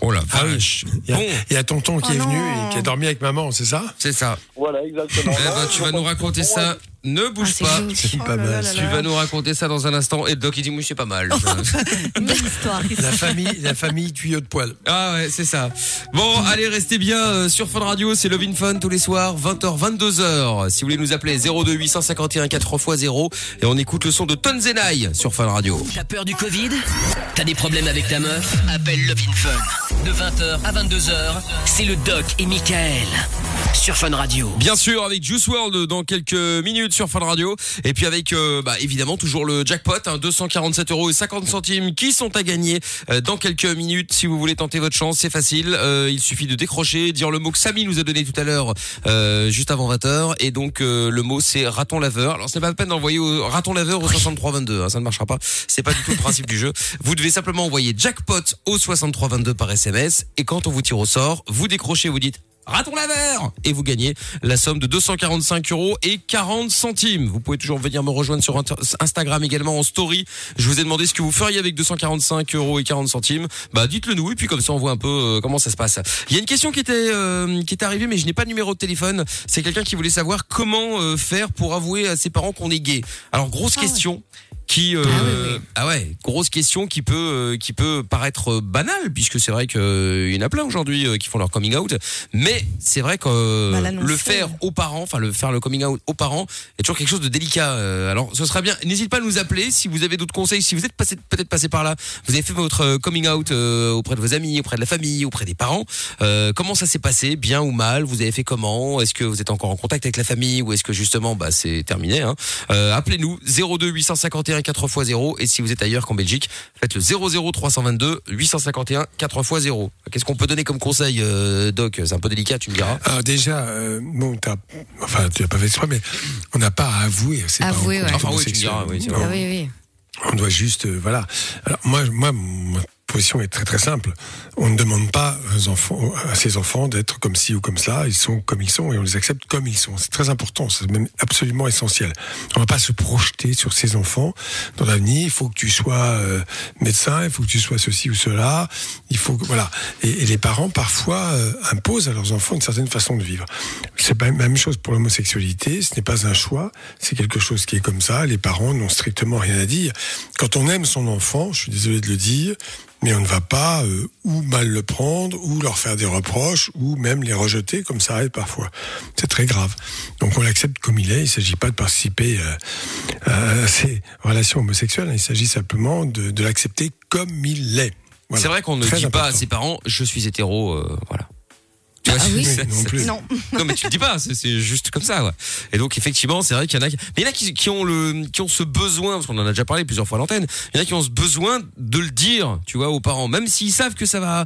Speaker 2: Oh la
Speaker 4: Ah oui.
Speaker 2: vache.
Speaker 4: Il y y a tonton qui
Speaker 5: Oh
Speaker 4: est venu et qui a dormi avec maman, c'est ça?
Speaker 2: C'est ça.
Speaker 6: Voilà, exactement.
Speaker 2: Eh ben, tu vas nous raconter ça ne bouge
Speaker 3: Ah, c'est
Speaker 2: pas.
Speaker 4: C'est pas
Speaker 5: Oh
Speaker 4: mal.
Speaker 5: là là
Speaker 2: Tu vas nous raconter ça dans un instant. Et Doc, il dit, oui, c'est pas mal.
Speaker 5: Une histoire.
Speaker 4: La famille, la famille tuyau de poil.
Speaker 2: Ah ouais, c'est ça. Bon, allez, restez bien euh, sur Fun Radio, c'est Love in Fun tous les soirs, 20h, 22h. Si vous voulez nous appeler, 02 851 4x0 et on écoute le son de Tonzenai sur Fun Radio.
Speaker 1: T'as peur du Covid? T'as des problèmes avec ta meuf? Appelle Love in Fun. De 20h à 22h, c'est le Doc et Michael sur Fun Radio.
Speaker 2: Bien sûr, avec Juice World dans quelques minutes sur Fun Radio. Et puis avec, euh, bah, évidemment, toujours le jackpot, hein, 247 euros et 50 centimes qui sont à gagner euh, dans quelques minutes. Si vous voulez tenter votre chance, c'est facile. Euh, il suffit de décrocher, dire le mot que Samy nous a donné tout à l'heure, juste avant 20h. Et donc, le mot, c'est raton laveur. Alors, ce n'est pas la peine d'envoyer au raton laveur au 6322. Hein, ça ne marchera pas. C'est pas du tout le principe du jeu. Vous devez simplement envoyer jackpot au 6322 par SMS. Et quand on vous tire au sort, vous décrochez, vous dites Raton laveur Et vous gagnez la somme de 245 euros et 40 centimes. Vous pouvez toujours venir me rejoindre sur Instagram également en story. Je vous ai demandé ce que vous feriez avec 245 euros et 40 centimes. Bah dites-le nous et puis comme ça on voit un peu euh, comment ça se passe. Il y a une question qui était euh, qui est arrivée mais je n'ai pas de numéro de téléphone. C'est quelqu'un qui voulait savoir comment euh, faire pour avouer à ses parents qu'on est gay. Alors grosse question qui euh,
Speaker 3: Ah oui, oui.
Speaker 2: ah ouais grosse question qui peut euh, qui peut paraître euh, banale puisque c'est vrai qu'il y en a plein aujourd'hui euh, qui font leur coming out. Mais c'est vrai que euh,
Speaker 5: Bah,
Speaker 2: le faire aux parents enfin le faire le coming out aux parents est toujours quelque chose de délicat Euh, alors ce serait bien. N'hésitez pas à nous appeler si vous avez d'autres conseils si vous êtes passé peut-être passé par là. Vous avez fait votre euh, coming out euh, auprès de vos amis auprès de la famille auprès des parents. Euh, comment ça s'est passé bien ou mal? Vous avez fait comment? Est-ce que vous êtes encore en contact avec la famille ou est-ce que justement bah c'est terminé hein? Euh, appelez-nous 02 851 4x0 et si vous êtes ailleurs qu'en Belgique, faites le 00 322 851 4x0. Qu'est-ce qu'on peut donner comme conseil, euh, Doc? C'est un peu délicat, tu me diras.
Speaker 4: Alors déjà, euh, bon, t'as, enfin, tu n'as pas fait exprès, mais on n'a pas à avouer
Speaker 3: Avouer, ouais.
Speaker 2: Enfin, oui, tu me diras, oui.
Speaker 3: Ah oui, oui.
Speaker 4: On doit juste, euh, voilà. Alors moi, moi, ma position est très très simple. On ne demande pas à ses enfants d'être comme ci ou comme ça. Ils sont comme ils sont et on les accepte comme ils sont. C'est très important. C'est même absolument essentiel. On ne va pas se projeter sur ses enfants dans l'avenir. Il faut que tu sois euh, médecin. Il faut que tu sois ceci ou cela. Il faut que, voilà. Et, les parents parfois euh, imposent à leurs enfants une certaine façon de vivre. C'est la même chose pour l'homosexualité. Ce n'est pas un choix. C'est quelque chose qui est comme ça. Les parents n'ont strictement rien à dire. Quand on aime son enfant, je suis désolé de le dire, mais on ne va pas euh, ou mal le prendre, ou leur faire des reproches, ou même les rejeter, comme ça arrive parfois. C'est très grave. Donc on l'accepte comme il est. Il ne s'agit pas de participer euh, à ces relations homosexuelles. Il s'agit simplement de, de l'accepter comme il est. Voilà.
Speaker 2: C'est vrai qu'on ne dit pas à ses parents, je suis hétéro, euh, voilà. Tu vois,
Speaker 3: Ah oui
Speaker 2: c'est-
Speaker 4: non plus.
Speaker 5: Non.
Speaker 2: non mais tu le dis pas, c'est- juste comme ça. Ouais. Et donc effectivement, c'est vrai qu'il y en a, qui... mais il y en a qui, qui ont le, qui ont ce besoin, parce qu'on en a déjà parlé plusieurs fois à l'antenne. Il y en a qui ont ce besoin de le dire, tu vois, aux parents, même s'ils savent que ça va.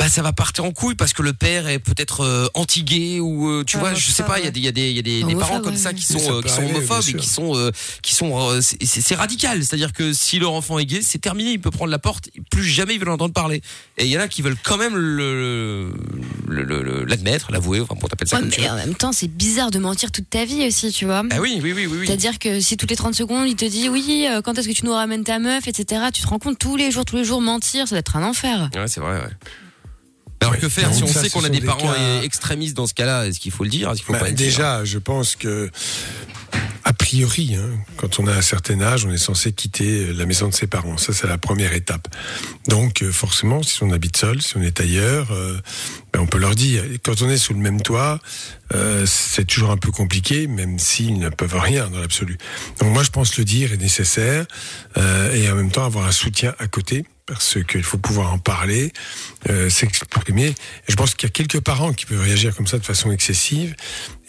Speaker 2: Bah, ça va partir en couille parce que le père est peut-être euh, anti-gay ou euh, tu
Speaker 5: Ah,
Speaker 2: vois je sais pas il y a des il y a des il y a des, parents comme
Speaker 3: ouais.
Speaker 2: ça qui
Speaker 4: Oui,
Speaker 2: sont
Speaker 4: ça
Speaker 2: euh, qui sont homophobes
Speaker 4: bien
Speaker 2: et qui sont euh, qui sont euh, c'est- radical c'est-à-dire que si leur enfant est gay c'est terminé il peut prendre la porte plus jamais il veut l'entendre parler et il y en a qui veulent quand même le le- le- le- l'admettre l'avouer enfin pour t'appeler ça
Speaker 3: Ouais,
Speaker 2: comme tu
Speaker 3: mais
Speaker 2: veux
Speaker 3: en même temps, c'est bizarre de mentir toute ta vie aussi, tu vois.
Speaker 2: ah oui oui oui oui, oui.
Speaker 3: C'est-à-dire que si toutes les 30 secondes, il te dit oui, euh, quand est-ce que tu nous ramènes ta meuf, etc., tu te rends compte tous les jours, tous les jours, mentir, ça doit être un enfer.
Speaker 2: Ouais, c'est vrai, ouais. Alors que faire si on
Speaker 4: ça,
Speaker 2: sait qu'on a des
Speaker 4: des
Speaker 2: parents
Speaker 4: cas-
Speaker 2: extrémistes dans ce cas-là Est-ce qu'il faut le dire faut
Speaker 4: Bah,
Speaker 2: pas dire
Speaker 4: déjà, je pense que, a priori, hein, quand on a un certain âge, on est censé quitter la maison de ses parents. Ça, c'est la première étape. Donc, euh, forcément, si on habite seul, si on est ailleurs, euh, ben, on peut leur dire. Et quand on est sous le même toit, euh, c'est toujours un peu compliqué, même s'ils ne peuvent rien dans l'absolu. Donc, moi, je pense le dire est nécessaire euh, et en même temps avoir un soutien à côté parce qu'il faut pouvoir en parler, euh, s'exprimer. Je pense qu'il y a quelques parents qui peuvent réagir comme ça de façon excessive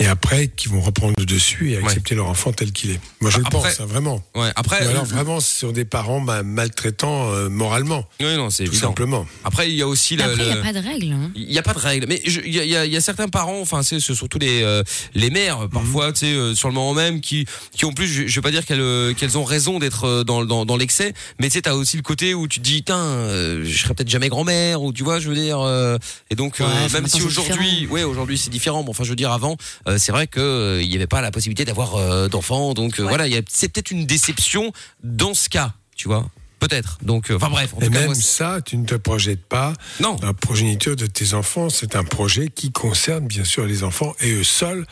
Speaker 4: et après qui vont reprendre le dessus et accepter leur enfant tel qu'il est. Moi, je le pense, hein, vraiment.
Speaker 2: Ouais, après
Speaker 4: Ou alors
Speaker 2: euh,
Speaker 4: vraiment, ce sont des parents ma- maltraitants euh, moralement,
Speaker 2: oui, non, c'est
Speaker 4: tout
Speaker 2: évident.
Speaker 4: simplement.
Speaker 2: Après il y a aussi le,
Speaker 3: Après, il n'y a pas de règle. hein.
Speaker 2: Il n'y a pas de règle, mais je- il y a, il y y a certains parents, enfin c'est surtout les euh, les mères parfois, tu sais, euh, sur le moment même, qui qui ont plus, je, je vais pas dire qu'elles euh, qu'elles ont raison d'être euh, dans dans, dans l'excès, mais tu sais, t'as aussi le côté où tu te dis, tiens, euh, je serai peut-être jamais grand-mère ou tu vois, je veux dire, euh, et donc euh,
Speaker 3: Ouais,
Speaker 2: même si aujourd'hui, ouais, aujourd'hui c'est différent, mais enfin je veux dire avant, euh, c'est vrai que euh, il n'y avait pas la possibilité d'avoir euh, d'enfants, donc euh, voilà, c'est peut-être une déception dans ce cas, tu vois. Peut-être. Donc, euh, enfin bref. En
Speaker 4: Et
Speaker 2: tout cas,
Speaker 4: même
Speaker 2: moi,
Speaker 4: ça, tu ne te projettes pas.
Speaker 2: Non.
Speaker 4: La progéniture de tes enfants, c'est un projet qui concerne bien sûr les enfants et eux seuls.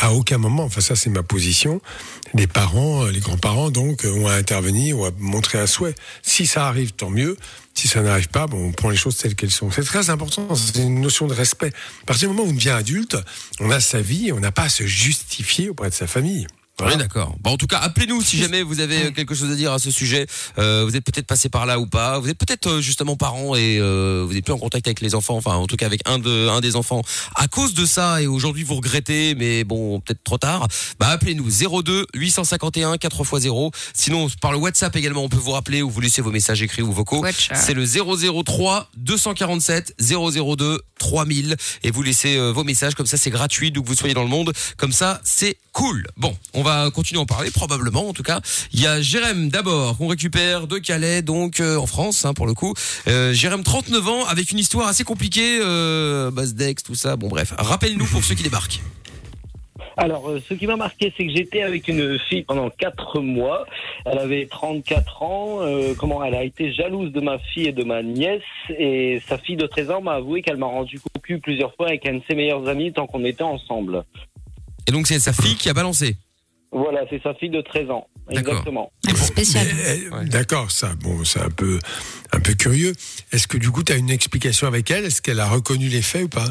Speaker 4: À aucun moment, enfin ça c'est ma position, les parents, euh, les grands-parents donc euh, ont à intervenir ou à montrer un souhait. Si ça arrive, tant mieux. Si ça n'arrive pas, bon, on prend les choses telles qu'elles sont. C'est très important, c'est une notion de respect. À partir du moment où on devient adulte, on a sa vie et on n'a pas à se justifier auprès de sa famille.
Speaker 2: Est d'accord. Bon, en tout cas, appelez-nous si jamais vous avez euh, quelque chose à dire à ce sujet. Euh, vous êtes peut-être passé par là ou pas. Vous êtes peut-être euh, justement parents et euh, vous n'êtes plus en contact avec les enfants. Enfin, en tout cas avec un de un des enfants à cause de ça. Et aujourd'hui vous regrettez, mais bon, peut-être trop tard. Bah appelez-nous 02 851 4 x 0. Sinon par le WhatsApp également, on peut vous rappeler ou vous laisser vos messages écrits ou vocaux.
Speaker 3: WhatsApp.
Speaker 2: C'est le 003 247 002 3000 et vous laissez euh, vos messages comme ça c'est gratuit d'où que vous soyez dans le monde comme ça c'est cool bon on va continuer à en parler probablement en tout cas il y a Jérém d'abord qu'on récupère de Calais donc euh, en France hein, pour le coup euh, Jérém 39 ans avec une histoire assez compliquée euh, base d'ex tout ça bon bref rappelle-nous pour ceux qui débarquent
Speaker 6: Alors, euh, ce qui m'a marqué, c'est que j'étais avec une fille pendant quatre mois. Elle avait 34 ans. Euh, comment Elle a été jalouse de ma fille et de ma nièce. Et sa fille de 13 ans m'a avoué qu'elle m'a rendu cocu plusieurs fois avec un de ses meilleurs amis tant qu'on était ensemble.
Speaker 2: et donc c'est sa fille qui a balancé
Speaker 6: Voilà, c'est sa fille de 13 ans. Exactement.
Speaker 3: Ah, c'est spécial.
Speaker 4: Mais, euh, D'accord, ça, bon, c'est un peu, un peu curieux. Est-ce que du coup, tu as une explication avec elle? Est-ce qu'elle a reconnu les faits ou pas?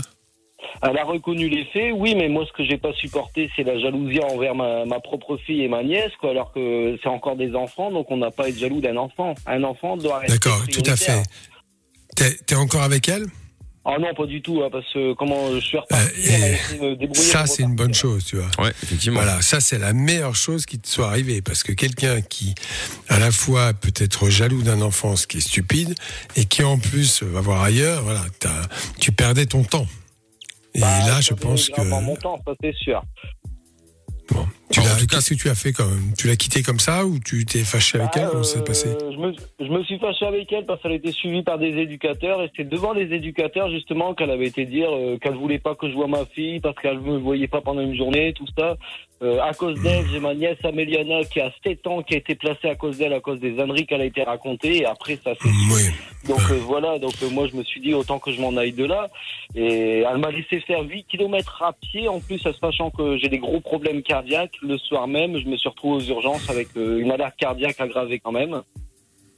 Speaker 6: Elle a reconnu les faits, oui, mais moi, ce que j'ai pas supporté, c'est la jalousie envers ma, ma propre fille et ma nièce, quoi, alors que c'est encore des enfants, donc on n'a pas à être jaloux d'un enfant. Un enfant doit rester
Speaker 4: D'accord, tout à fait. T'es t'es encore avec elle?
Speaker 6: Ah non, pas du tout, hein, parce que comment je suis reparti,
Speaker 4: Euh, et Ça, c'est une bonne chose, tu vois.
Speaker 2: ouais effectivement
Speaker 4: Voilà, ça c'est la meilleure chose qui te soit arrivée parce que quelqu'un qui à la fois peut être jaloux d'un enfant, ce qui est stupide, et qui en plus va voir ailleurs, voilà, tu perdais ton temps. Et
Speaker 6: Bah,
Speaker 4: là, je pense que
Speaker 6: mon temps, ça c'est sûr.
Speaker 4: bon, tu l'as- qu'est-ce que tu as fait quand même Tu l'as quitté comme ça ou tu t'es fâché avec elle? Comment ça s'est
Speaker 6: euh,
Speaker 4: passé
Speaker 6: je me, je me suis fâché avec elle parce qu'elle était suivie par des éducateurs et c'est devant les éducateurs justement qu'elle avait été dire euh, qu'elle voulait pas que je voie ma fille parce qu'elle me voyait pas pendant une journée, tout ça. Euh, à cause d'elle, j'ai ma nièce Améliana qui a 7 ans qui a été placée à cause d'elle à cause des âneries qu'elle a été racontée et après ça s'est
Speaker 4: Oui.
Speaker 6: Donc euh, voilà, donc euh, moi je me suis dit autant que je m'en aille de là. Et elle m'a laissé faire 8 kilomètres à pied, en plus sachant que j'ai des gros problèmes cardiaques. Le soir même, je me suis retrouvé aux urgences avec euh, une alerte cardiaque aggravée quand même.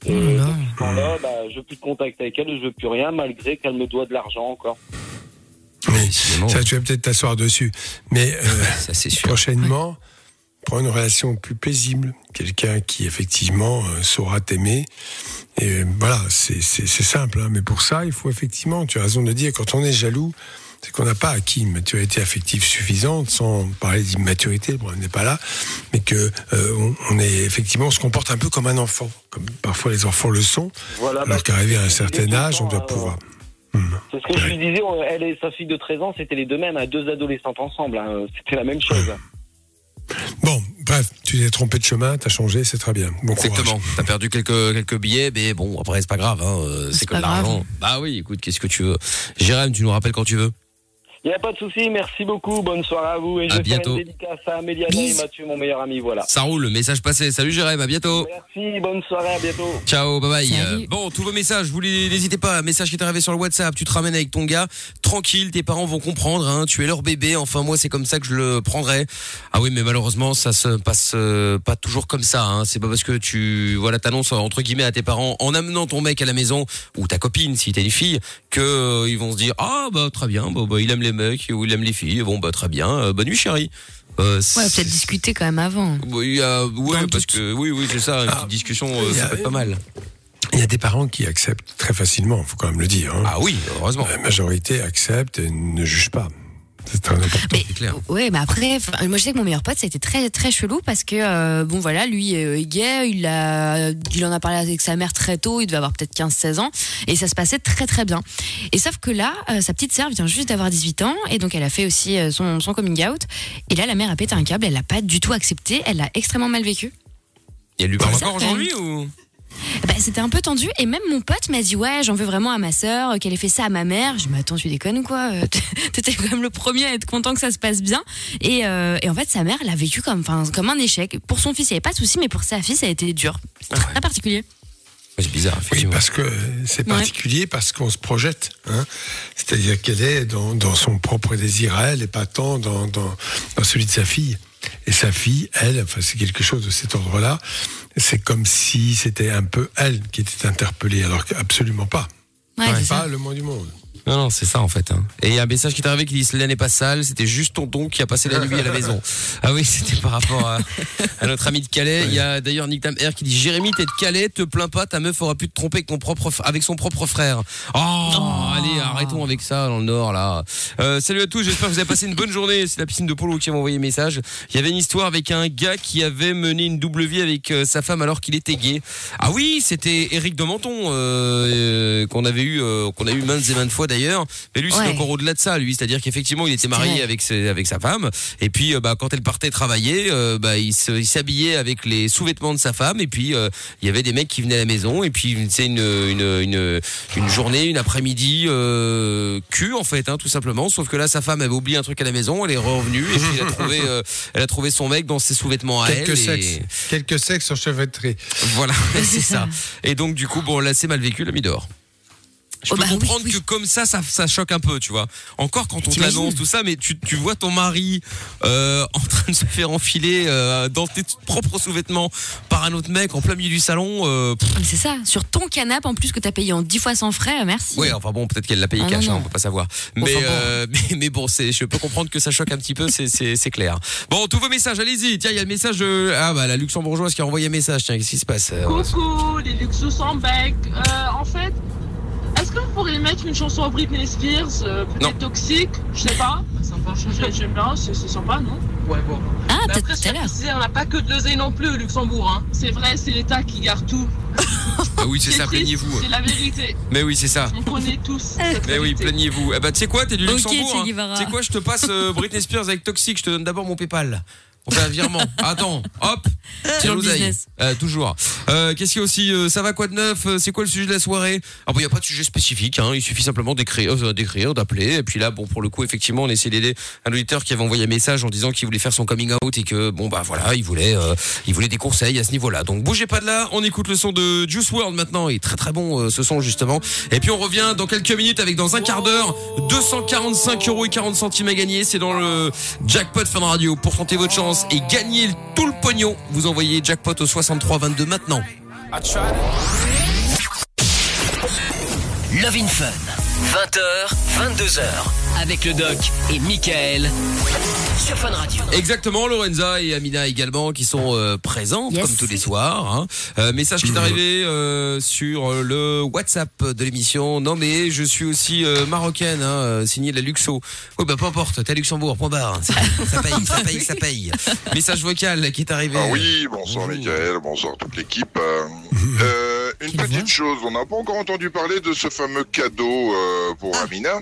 Speaker 6: Et
Speaker 3: Oh là.
Speaker 6: depuis ce temps-là, bah, je veux plus de contact avec elle, je veux plus rien, malgré qu'elle me doit de l'argent encore.
Speaker 4: Mais
Speaker 2: Décidément.
Speaker 4: ça, tu vas peut-être t'asseoir dessus. Mais euh,
Speaker 2: ça c'est sûr
Speaker 4: prochainement, prends une relation plus paisible, quelqu'un qui effectivement euh, saura t'aimer. Et voilà, c'est simple. hein. Mais pour ça, il faut effectivement, tu as raison de le dire, quand on est jaloux, c'est qu'on n'a pas acquis une maturité affective suffisante, sans parler d'immaturité, le problème n'est pas là, mais que euh, on, on est effectivement, on se comporte un peu comme un enfant, comme parfois les enfants le sont,
Speaker 6: Voilà,
Speaker 4: alors qu'arrivé à un certain âge, on doit pouvoir.
Speaker 6: euh, C'est ce que je lui disais, on- elle et sa fille de 13 ans, c'était les deux mêmes, hein, deux adolescentes ensemble. hein, C'était la même chose.
Speaker 4: Bon, bref, tu t'es trompé de chemin, t'as changé, c'est très bien. Bon.
Speaker 2: Exactement. T'as perdu quelques quelques billets, mais bon après c'est pas grave. Hein. euh, C'est
Speaker 3: pas grave.
Speaker 2: l'argent. Bah oui, écoute, qu'est-ce que tu veux Jérém, tu nous rappelles quand tu veux.
Speaker 6: Il n'y a pas de souci, merci beaucoup, bonne soirée à vous. Et
Speaker 2: À
Speaker 6: je
Speaker 2: bientôt.
Speaker 6: une dédicace à et
Speaker 3: Bis.
Speaker 6: Mathieu, mon meilleur ami, voilà.
Speaker 2: Ça roule, message passé. Salut Jérém, à bientôt.
Speaker 6: Merci, bonne soirée, à bientôt.
Speaker 2: Ciao, bye bye. Euh, bon, tous vos messages, vous les- n'hésitez pas. Message qui est arrivé sur le WhatsApp, tu te ramènes avec ton gars, tranquille, tes parents vont comprendre. Hein, tu es leur bébé. Enfin, moi, c'est comme ça que je le prendrais. Ah oui, mais malheureusement, ça se passe euh, pas toujours comme ça. Hein. C'est pas parce que tu voilà t'annonces entre guillemets à tes parents en amenant ton mec à la maison ou ta copine si t'es une fille que euh, ils vont se dire ah bah très bien, bah, bah, il aime les mecs ou il aime les filles. Bon bah très bien. Euh, bonne nuit chérie. Euh,
Speaker 3: Ouais, peut-être discuter quand même avant.
Speaker 2: Oui, euh, ouais,
Speaker 3: Dans
Speaker 2: parce
Speaker 3: doute.
Speaker 2: que oui, oui, c'est ça. Une
Speaker 4: Ah,
Speaker 2: petite discussion, euh, ça peut être pas mal.
Speaker 4: Il y a des parents qui acceptent très facilement, faut quand même le dire. hein.
Speaker 2: Ah oui, heureusement.
Speaker 4: La majorité accepte et ne juge pas. C'est très important.
Speaker 3: Mais,
Speaker 2: c'est clair.
Speaker 3: Ouais, mais après, moi je sais que mon meilleur pote, ça a été très très chelou parce que euh, bon voilà, lui euh, est gay, il a, il en a parlé avec sa mère très tôt, il devait avoir peut-être 15-16 ans et ça se passait très très bien. Et sauf que là, euh, sa petite sœur vient juste d'avoir 18 ans et donc elle a fait aussi euh, son, son coming out et là la mère a pété un câble, elle l'a pas du tout accepté, elle l'a extrêmement mal vécu.
Speaker 2: Et elle lui parle encore aujourd'hui ou?
Speaker 3: Bah, c'était un peu tendu et même mon pote m'a dit ouais j'en veux vraiment à ma sœur euh, qu'elle ait fait ça à ma mère. Je dis mais attends tu déconnes ou quoi Euh, T'étais quand même le premier à être content que ça se passe bien et, euh, et en fait sa mère l'a vécu comme enfin comme un échec. Pour son fils il y avait pas de souci mais pour sa fille ça a été dur. C'est très particulier.
Speaker 2: C'est bizarre,
Speaker 4: Oui,
Speaker 2: effectivement.
Speaker 4: parce que c'est particulier, parce qu'on se projette. Hein. C'est-à-dire qu'elle est dans, dans son propre désir à elle et pas tant dans, dans, dans celui de sa fille. Et sa fille, elle, enfin, c'est quelque chose de cet ordre-là. C'est comme si c'était un peu elle qui était interpellée, alors qu'absolument pas.
Speaker 3: Ouais,
Speaker 4: pas
Speaker 3: ça.
Speaker 4: le moins du monde.
Speaker 2: Non, non, c'est ça en fait. hein. Et il y a un message qui est arrivé qui dit Cela n'est pas sale, c'était juste tonton qui a passé la nuit à la maison. Ah oui, c'était par rapport à, à notre ami de Calais. Il y a d'ailleurs Nick Tam R qui dit Jérémy, t'es de Calais, te plains pas, ta meuf aura pu te tromper avec, ton propre, avec son propre frère. Oh, allez, arrêtons avec ça dans le Nord là. Euh, salut à tous, j'espère que vous avez passé une bonne journée. C'est la piscine de Polo qui m'a envoyé un message. Il y avait une histoire avec un gars qui avait mené une double vie avec euh, sa femme alors qu'il était gay. Ah oui, c'était Eric de Menton euh, euh, qu'on avait eu, euh, qu'on a eu maintes et maintes fois d'ailleurs. Mais lui, c'est
Speaker 3: Ouais.
Speaker 2: encore au-delà de ça, lui. C'est-à-dire qu'effectivement, il était marié avec, ses- avec sa femme. Et puis, euh, bah, quand elle partait travailler, euh, bah, il s'habillait avec les sous-vêtements de sa femme. Et puis, euh, il y avait des mecs qui venaient à la maison. Et puis, c'est une, une, une, une journée, une après-midi, euh, cul, en fait, hein, tout simplement. Sauf que là, sa femme avait oublié un truc à la maison. Elle est revenue. Et puis, elle a trouvé, euh, elle a trouvé son mec dans ses sous-vêtements à
Speaker 4: Quelques
Speaker 2: elle.
Speaker 4: sexes.
Speaker 2: Et
Speaker 4: Quelques sexes enchevêtrés.
Speaker 2: voilà, c'est ça. Et donc, du coup, bon, là, c'est mal vécu, l'a mis dehors. Je
Speaker 3: Oh
Speaker 2: peux
Speaker 3: bah oui,
Speaker 2: comprendre
Speaker 3: oui.
Speaker 2: que comme ça, ça, ça choque un peu, tu vois. Encore quand on l'annonce, tout ça, mais tu, tu vois ton mari euh, en train de se faire enfiler euh, dans tes propres sous-vêtements par un autre mec en plein milieu du salon. Euh,
Speaker 3: Mais C'est ça, sur ton canapé en plus que t'as payé en 10 fois sans frais, merci.
Speaker 2: ouais, enfin bon, peut-être qu'elle l'a payé
Speaker 3: Ah,
Speaker 2: cash,
Speaker 3: non,
Speaker 2: hein,
Speaker 3: non.
Speaker 2: on peut pas savoir. Mais,
Speaker 3: bon.
Speaker 2: euh, mais, mais bon, je peux comprendre que ça choque un petit peu, c'est, clair. Bon, tous vos messages, allez-y. Tiens, il y a le message de ah bah la luxembourgeoise qui a envoyé un message. Tiens, qu'est-ce qui se passe
Speaker 7: Coucou, les Luxus en bec. Euh, en fait, est-ce que vous pourriez mettre une chanson à Britney Spears, euh, peut-être toxique, je sais pas. Sympa, j'aime bien, c'est sympa, non? Ouais, bon.
Speaker 3: Ah,
Speaker 7: Mais
Speaker 3: peut-être
Speaker 7: après,
Speaker 3: tout à l'heure.
Speaker 7: on n'a pas que de l'oseille non plus au Luxembourg. Hein. C'est vrai, c'est l'État qui garde tout.
Speaker 2: Ah oui, c'est ça, plaignez-vous.
Speaker 7: C'est la vérité.
Speaker 2: Mais oui, c'est ça.
Speaker 7: On connaît tous cette
Speaker 2: Mais oui, plaignez-vous. Eh ben, tu sais quoi, t'es du Luxembourg.
Speaker 3: Che
Speaker 2: hein. Tu sais quoi, je te passe euh, Britney Spears avec Toxic. Je te donne d'abord mon PayPal. On fait un virement. Attends, hop. Tiens
Speaker 3: le business.
Speaker 2: Euh, toujours. Euh, Qu'est-ce qu'il y a aussi euh, Ça va quoi de neuf Euh, C'est quoi le sujet de la soirée? Ah bon, il y a pas de sujet spécifique. Hein. Il suffit simplement d'écrire, euh, d'écrire, d'appeler. Et puis là, bon, pour le coup, effectivement, on essaie d'aider un auditeur qui avait envoyé un message en disant qu'il voulait faire son coming out et que bon bah voilà, il voulait, euh, il voulait des conseils à ce niveau-là. Donc bougez pas de là. On écoute le son de Juice World maintenant. Il est très très bon euh, ce son justement. Et puis on revient dans quelques minutes avec dans un quart d'heure 245 euros et 40 centimes à gagner. C'est dans le jackpot Fun Radio pour tenter votre chance et gagner tout le pognon. Vous envoyez jackpot au 63 22 maintenant.
Speaker 1: Love in Fun. 20h, 22h. Avec le doc et Michael. Sur Fun Radio.
Speaker 2: Exactement, Lorenza et Amina également qui sont euh, présentes
Speaker 3: Yes.
Speaker 2: comme tous les soirs. hein. Euh, message qui est arrivé euh, sur euh, le WhatsApp de l'émission. Non mais je suis aussi euh, marocaine, hein, signé la Luxo. Oui bah peu importe, t'es à Luxembourg, point barre. Ça, ça paye, ça paye, ça paye. Message vocal qui est arrivé.
Speaker 9: Ah oui, bonsoir. Michael, bonsoir toute l'équipe. Euh, euh, une petite chose, on n'a pas encore entendu parler de ce fameux cadeau euh, pour Amina.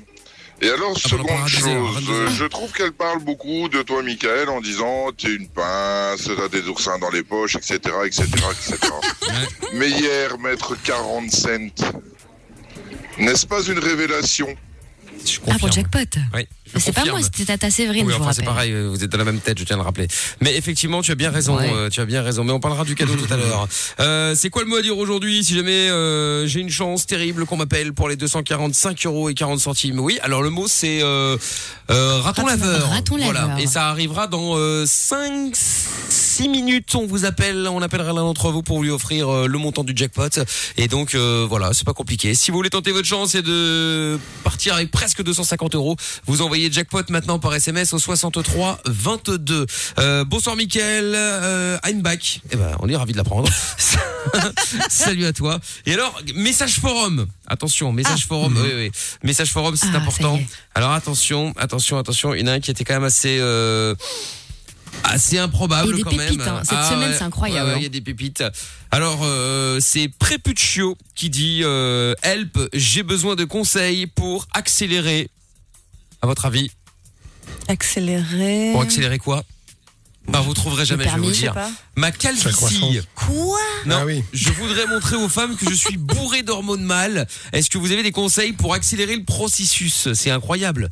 Speaker 9: Et alors,
Speaker 2: Ah,
Speaker 9: seconde
Speaker 2: 22 heures,
Speaker 9: chose,
Speaker 2: 22 heures.
Speaker 9: je trouve qu'elle parle beaucoup de toi, Michael, en disant t'es une pince, t'as des oursins dans les poches, etc., etc., etc. Mais hier, mettre 40 cents, n'est-ce pas une révélation?
Speaker 2: Je
Speaker 3: Ah, pour le jackpot.
Speaker 2: Oui,
Speaker 3: C'est pas moi, c'était Tata Séverine,
Speaker 2: Oui,
Speaker 3: je vous
Speaker 2: enfin c'est pareil, vous êtes dans la même tête, je tiens à le rappeler. Mais effectivement, tu as bien raison,
Speaker 3: Ouais.
Speaker 2: euh, tu as bien raison. Mais on parlera du cadeau tout à l'heure. Euh, c'est quoi le mot à dire aujourd'hui Si jamais euh, j'ai une chance terrible qu'on m'appelle pour les 245 euros et 40 centimes? Oui, alors le mot c'est euh, euh, raton,
Speaker 3: Raton-
Speaker 2: laveur.
Speaker 3: raton
Speaker 2: Voilà.
Speaker 3: laveur.
Speaker 2: Et ça arrivera dans euh, 5 6 minutes. On vous appelle, on appellera l'un d'entre vous pour lui offrir le montant du jackpot. Et donc euh, voilà, c'est pas compliqué. Si vous voulez tenter votre chance et de partir avec presque 250 euros, vous envoyez jackpot maintenant par SMS au 63 22. Euh, bonsoir Mickaël, euh, I'm back. Eh ben, on est ravi de l'apprendre. Salut à toi. Et alors, message forum. Attention, message forum. Oui, oui. Message forum, c'est
Speaker 3: Ah,
Speaker 2: important. Alors attention, attention, attention. Il y en a un qui était quand même assez. euh, assez improbable
Speaker 3: des
Speaker 2: quand
Speaker 3: pépites,
Speaker 2: même.
Speaker 3: hein. Cette semaine, c'est incroyable,
Speaker 2: ouais,
Speaker 3: hein.
Speaker 2: Il y a des pépites. Alors, euh, c'est Prépuccio qui dit euh, Help, j'ai besoin de conseils pour accélérer. À votre avis,
Speaker 5: Accélérer.
Speaker 2: pour accélérer quoi Bah, vous trouverez jamais, je vais vous
Speaker 5: je sais
Speaker 2: dire.
Speaker 5: pas.
Speaker 2: Ma calvitie.
Speaker 4: croissance.
Speaker 5: Quoi
Speaker 2: Non,
Speaker 4: Ah oui.
Speaker 2: je voudrais montrer aux femmes que je suis bourré d'hormones mâles. Est-ce que vous avez des conseils pour accélérer le processus? C'est incroyable.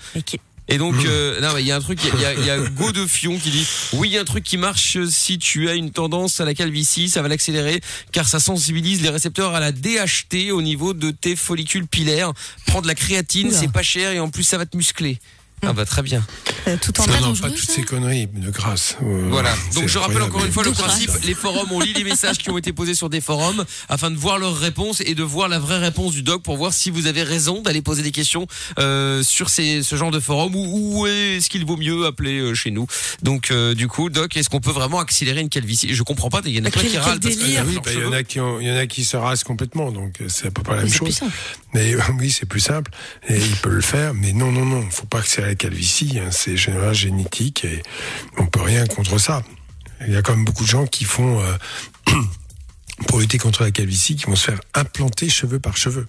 Speaker 5: Et
Speaker 2: donc, euh, non, mais il y a un truc, il y a, y a Go de Fion qui dit, oui, il y a un truc qui marche si tu as une tendance à la calvitie, ça va l'accélérer, car ça sensibilise les récepteurs à la DHT au niveau de tes follicules pilaires. Prends de la créatine, c'est pas cher et en plus ça va te muscler. Ah bah très bien.
Speaker 5: Euh, Tout en
Speaker 4: Non, non, pas toutes ces conneries, de grâce. Euh,
Speaker 2: Voilà. Donc je rappelle encore une fois le principe. Les forums, on lit les messages qui ont été posés sur des forums afin de voir leurs réponses et de voir la vraie réponse du doc pour voir si vous avez raison d'aller poser des questions euh, sur ces, ce genre de forum ou, ou est-ce qu'il vaut mieux appeler euh, chez nous. Donc euh, du coup, doc, est-ce qu'on peut vraiment accélérer une calvitie? Je comprends pas. Il y en a plein qui râlent parce que
Speaker 5: délire.
Speaker 4: Ah oui, bah, il y en a qui ont- il y en a qui se rasent complètement, donc c'est à peu près la même chose. Mais oui, c'est plus simple et il peut le faire, mais non, non, non, faut pas que c'est la calvitie, hein, c'est général génétique et on peut rien contre ça. Il y a quand même beaucoup de gens qui font euh, pour lutter contre la calvitie, qui vont se faire implanter cheveux par cheveux.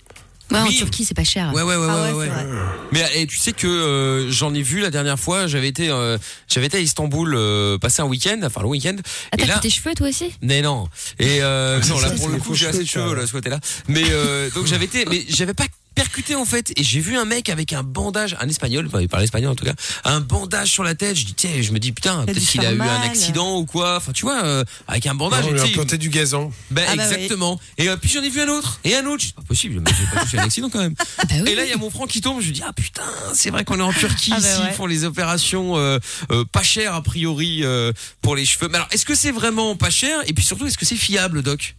Speaker 3: Ouais, en
Speaker 2: Oui.
Speaker 3: Turquie, c'est pas cher.
Speaker 2: Ouais ouais ouais
Speaker 5: Ah
Speaker 2: ouais.
Speaker 5: ouais,
Speaker 2: ouais.
Speaker 5: c'est vrai.
Speaker 2: Mais et tu sais que euh, j'en ai vu la dernière fois. J'avais été euh, j'avais été à Istanbul euh, passer un week-end, enfin le week-end.
Speaker 3: Ah,
Speaker 2: et
Speaker 3: t'as
Speaker 2: là,
Speaker 3: fait tes cheveux toi aussi?
Speaker 2: Mais non. Et euh, non, là pour le coup, j'ai assez de
Speaker 4: cheveux,
Speaker 2: là, ce côté-là. Mais euh, donc j'avais été, mais j'avais pas percuté en fait. Et j'ai vu un mec avec un bandage, un espagnol, enfin, il parlait espagnol en tout cas, un bandage sur la tête. Je dis tiens, je me dis putain,
Speaker 5: a
Speaker 2: peut-être qu'il a eu un accident ou quoi. Enfin tu vois, euh, avec un bandage.
Speaker 4: on
Speaker 2: et
Speaker 4: lui
Speaker 2: tu
Speaker 4: a planté du gazon.
Speaker 2: ben
Speaker 5: Ah bah oui.
Speaker 2: exactement. Et euh, puis j'en ai vu un autre et un autre. Je dis, C'est pas possible, le mec j'ai pas touché un accident quand même.
Speaker 3: Ah bah oui.
Speaker 2: Et là il y a mon frère qui tombe. Je lui dis ah putain, c'est vrai qu'on est en Turquie
Speaker 5: Ah bah
Speaker 2: ici,
Speaker 5: ouais.
Speaker 2: ils font les opérations euh, euh, pas chères a priori euh, pour les cheveux. Mais alors est-ce que c'est vraiment pas cher? Et puis surtout est-ce que c'est fiable, doc?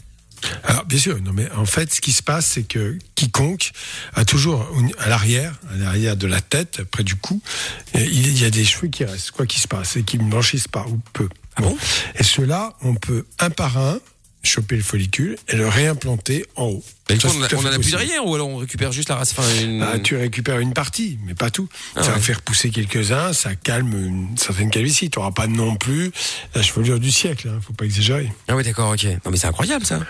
Speaker 4: Alors, bien sûr, non, mais en fait, ce qui se passe, c'est que quiconque a toujours à l'arrière, à l'arrière de la tête, près du cou, il y a des cheveux qui restent, quoi qu'il se passe, et qui ne blanchissent pas, ou peu. bon? Et ceux-là, on peut, un par un, choper le follicule et le réimplanter en haut.
Speaker 2: Mais du
Speaker 4: Ça,
Speaker 2: on a- on en a plus derrière ou alors on récupère juste la race. Enfin, une-
Speaker 4: Ah, tu récupères une partie, mais pas tout.
Speaker 2: Ah
Speaker 4: ça va faire pousser quelques-uns, ça calme une certaine calvitie. Tu n'auras pas non plus la chevelure du siècle, hein, faut pas exagérer.
Speaker 2: Ah oui, d'accord, ok. Non mais c'est incroyable ça.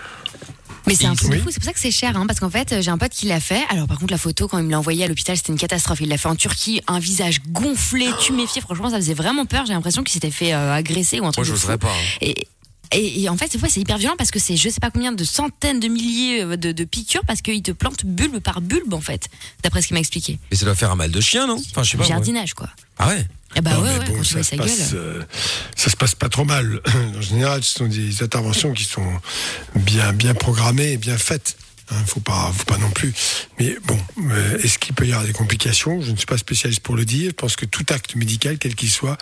Speaker 3: Mais c'est un truc de
Speaker 4: Oui.
Speaker 3: fou, c'est pour ça que c'est cher, hein, parce qu'en fait, j'ai un pote qui l'a fait. Alors par contre, la photo, quand il me l'a envoyée à l'hôpital, c'était une catastrophe. Il l'a fait en Turquie, un visage gonflé, tuméfié. Franchement, ça faisait vraiment peur. J'ai l'impression qu'il s'était fait euh, agresser ou un
Speaker 2: Moi,
Speaker 3: truc
Speaker 2: je
Speaker 3: de fou.
Speaker 2: n'oserais pas. hein.
Speaker 3: Et, et, et en fait, cette fois, c'est hyper violent parce que c'est je sais pas combien de centaines de milliers euh, de, de piqûres parce qu'il te plante bulbe par bulbe, en fait, d'après ce qu'il m'a expliqué.
Speaker 2: Mais ça doit faire un mal de chien, non? Enfin, je sais pas. moi.
Speaker 3: Jardinage, quoi.
Speaker 2: Ah ouais?
Speaker 3: Eh bah
Speaker 4: Non,
Speaker 3: ouais, ouais,
Speaker 4: bon,
Speaker 3: quand tu
Speaker 4: ça
Speaker 3: vois
Speaker 4: se
Speaker 3: sa
Speaker 4: passe,
Speaker 3: gueule.
Speaker 4: euh, ça se passe pas trop mal. En général, ce sont des interventions qui sont bien, bien programmées et bien faites. Hein, faut pas, faut pas non plus. Mais bon, euh, est-ce qu'il peut y avoir des complications? Je ne suis pas spécialiste pour le dire. Je pense que tout acte médical, quel qu'il soit,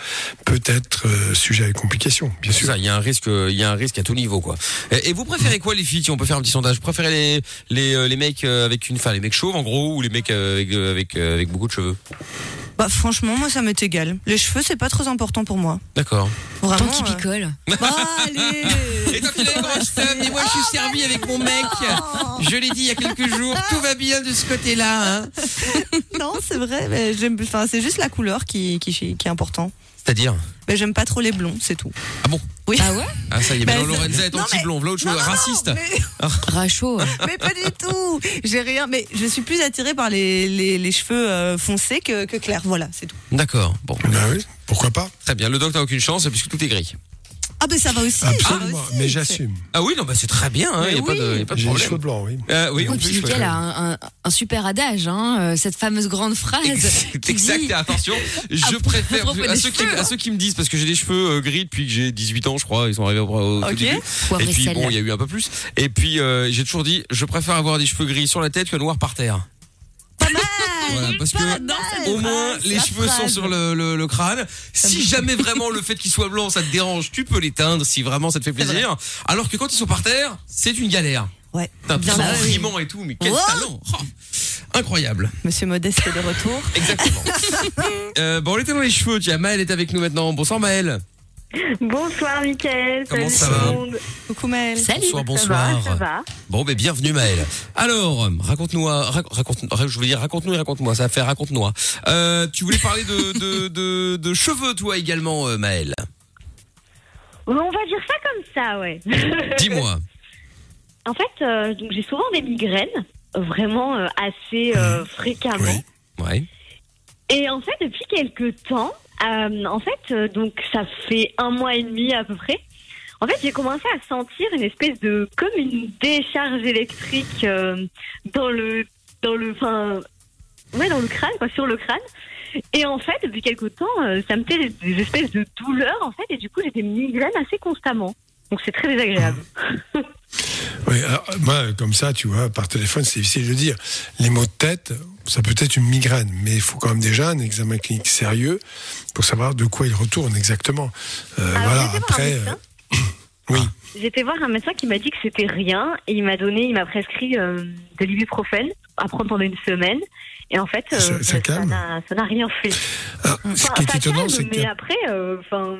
Speaker 4: peut être euh, sujet à des complications, bien
Speaker 2: C'est
Speaker 4: sûr.
Speaker 2: ça, il y a un risque, il y a un risque à tout niveau, quoi. Et, et vous préférez quoi, les filles Si on peut faire un petit sondage, vous préférez les les euh, les mecs avec une, enfin les mecs chauves en gros, ou les mecs avec avec avec beaucoup de cheveux?
Speaker 5: Bah, franchement, moi, ça m'est égal. Les cheveux, c'est pas très important pour moi.
Speaker 2: D'accord.
Speaker 5: Vraiment.
Speaker 3: Tant qu'il
Speaker 5: euh,
Speaker 3: picole.
Speaker 5: Bah, allez
Speaker 2: Et toi moi je suis servi avec mon mec. Je l'ai dit il y a quelques jours, tout va bien de ce côté-là. Hein.
Speaker 5: Non, c'est vrai. mais j'aime- Enfin, c'est juste la couleur qui, qui, qui est important.
Speaker 2: C'est-à-dire
Speaker 5: Mais j'aime pas trop les blonds, c'est tout.
Speaker 2: Ah bon?
Speaker 5: Oui.
Speaker 3: Ah ouais?
Speaker 2: Ah ça y est,
Speaker 5: Bah,
Speaker 2: maintenant Lorenza est
Speaker 5: Non, mais-
Speaker 2: anti-blond, l'autre
Speaker 5: Non,
Speaker 2: chose
Speaker 5: non, non,
Speaker 2: raciste.
Speaker 5: mais-
Speaker 3: Rachaud.
Speaker 5: mais pas du tout. J'ai rien. Mais je suis plus attirée par les, les, les cheveux euh, foncés que, que clairs. Voilà, c'est tout.
Speaker 2: D'accord. Bon,
Speaker 4: Ben oui, pourquoi pas?
Speaker 2: Très bien. Le doc n'a aucune chance puisque tout est gris.
Speaker 5: Ah, ben ça va aussi.
Speaker 4: Absolument.
Speaker 5: ça va aussi.
Speaker 4: Mais j'assume.
Speaker 2: Ah oui, non, bah c'est très bien. Il
Speaker 5: Mais
Speaker 2: y a pas de, y a pas de
Speaker 4: J'ai les
Speaker 2: problème.
Speaker 4: cheveux blancs, oui.
Speaker 2: Euh, oui,
Speaker 3: Oui, puis Mickaël a un, un- un super adage, hein, euh, cette fameuse grande phrase.
Speaker 2: C'est
Speaker 3: qui
Speaker 2: exact,
Speaker 3: dit-
Speaker 2: attention, je
Speaker 3: À
Speaker 2: préfère
Speaker 3: des
Speaker 2: à ceux, qui, à ceux qui me disent parce que j'ai des cheveux euh, gris depuis que j'ai 18 ans, je crois, ils sont arrivés au, au tout
Speaker 5: Ok.
Speaker 2: début.
Speaker 3: Poivre
Speaker 2: et puis bon, il y a eu un peu plus. Et puis euh, j'ai toujours dit, je préfère avoir des cheveux gris sur la tête que noir par terre. Voilà, parce que au moins les cheveux sont sur le, le- le crâne. Si jamais vraiment le fait qu'ils soient blancs ça te dérange, tu peux les teindre si vraiment ça te fait plaisir. Alors que quand ils sont par terre, c'est une galère.
Speaker 5: Ouais.
Speaker 2: T'as
Speaker 5: Bien oui.
Speaker 2: frimant et tout, mais quel
Speaker 5: Oh
Speaker 2: talent Oh, Incroyable.
Speaker 5: Monsieur Modeste est de retour.
Speaker 2: Exactement. euh, bon, on était dans les cheveux. Tiens, Maëlle est avec nous maintenant. Bonsoir Maëlle.
Speaker 10: Bonsoir Mickaël.
Speaker 2: Comment
Speaker 10: Salut
Speaker 2: ça
Speaker 10: tout
Speaker 2: va
Speaker 10: le monde.
Speaker 5: Coucou Maëlle.
Speaker 3: Salut.
Speaker 2: Bonsoir,
Speaker 10: Ça
Speaker 2: bonsoir.
Speaker 10: va, ça va.
Speaker 2: Bon, ben bienvenue Maëlle. Alors, raconte-nous, raconte, raconte, je veux dire raconte-nous et raconte-moi. Ça va faire raconte-nous. Euh, tu voulais parler de, de, de, de cheveux, toi également, euh, Maëlle.
Speaker 10: On va dire ça comme ça, ouais.
Speaker 2: Dis-moi.
Speaker 10: en fait, euh, donc j'ai souvent des migraines, vraiment euh, assez euh, fréquemment.
Speaker 4: Oui.
Speaker 2: Ouais.
Speaker 10: Et en fait, depuis quelques temps, euh, en fait, euh, donc ça fait un mois et demi à peu près. En fait, j'ai commencé à sentir une espèce de comme une décharge électrique euh, dans le dans le enfin ouais dans le crâne quoi sur le crâne Et en fait, depuis quelque temps, ça me fait des, espèces de douleurs, en fait, et du coup, j'ai des migraines assez constamment. Donc c'est très désagréable.
Speaker 4: Oui, alors, comme ça, tu vois, par téléphone, c'est difficile de dire. Les maux de tête, ça peut être une migraine, mais il faut quand même déjà un examen clinique sérieux pour savoir de quoi il retourne exactement. Euh,
Speaker 10: Alors,
Speaker 4: voilà, après. euh, oui.
Speaker 10: J'étais voir un médecin qui m'a dit que c'était rien, et il m'a donné, il m'a prescrit euh, de l'ibuprofène à prendre pendant une semaine. Et en fait, euh,
Speaker 4: Ça-
Speaker 10: n'a- rien fait.
Speaker 4: ce
Speaker 10: Enfin,
Speaker 4: qui est étonnant, c'est que-
Speaker 10: mais après, enfin,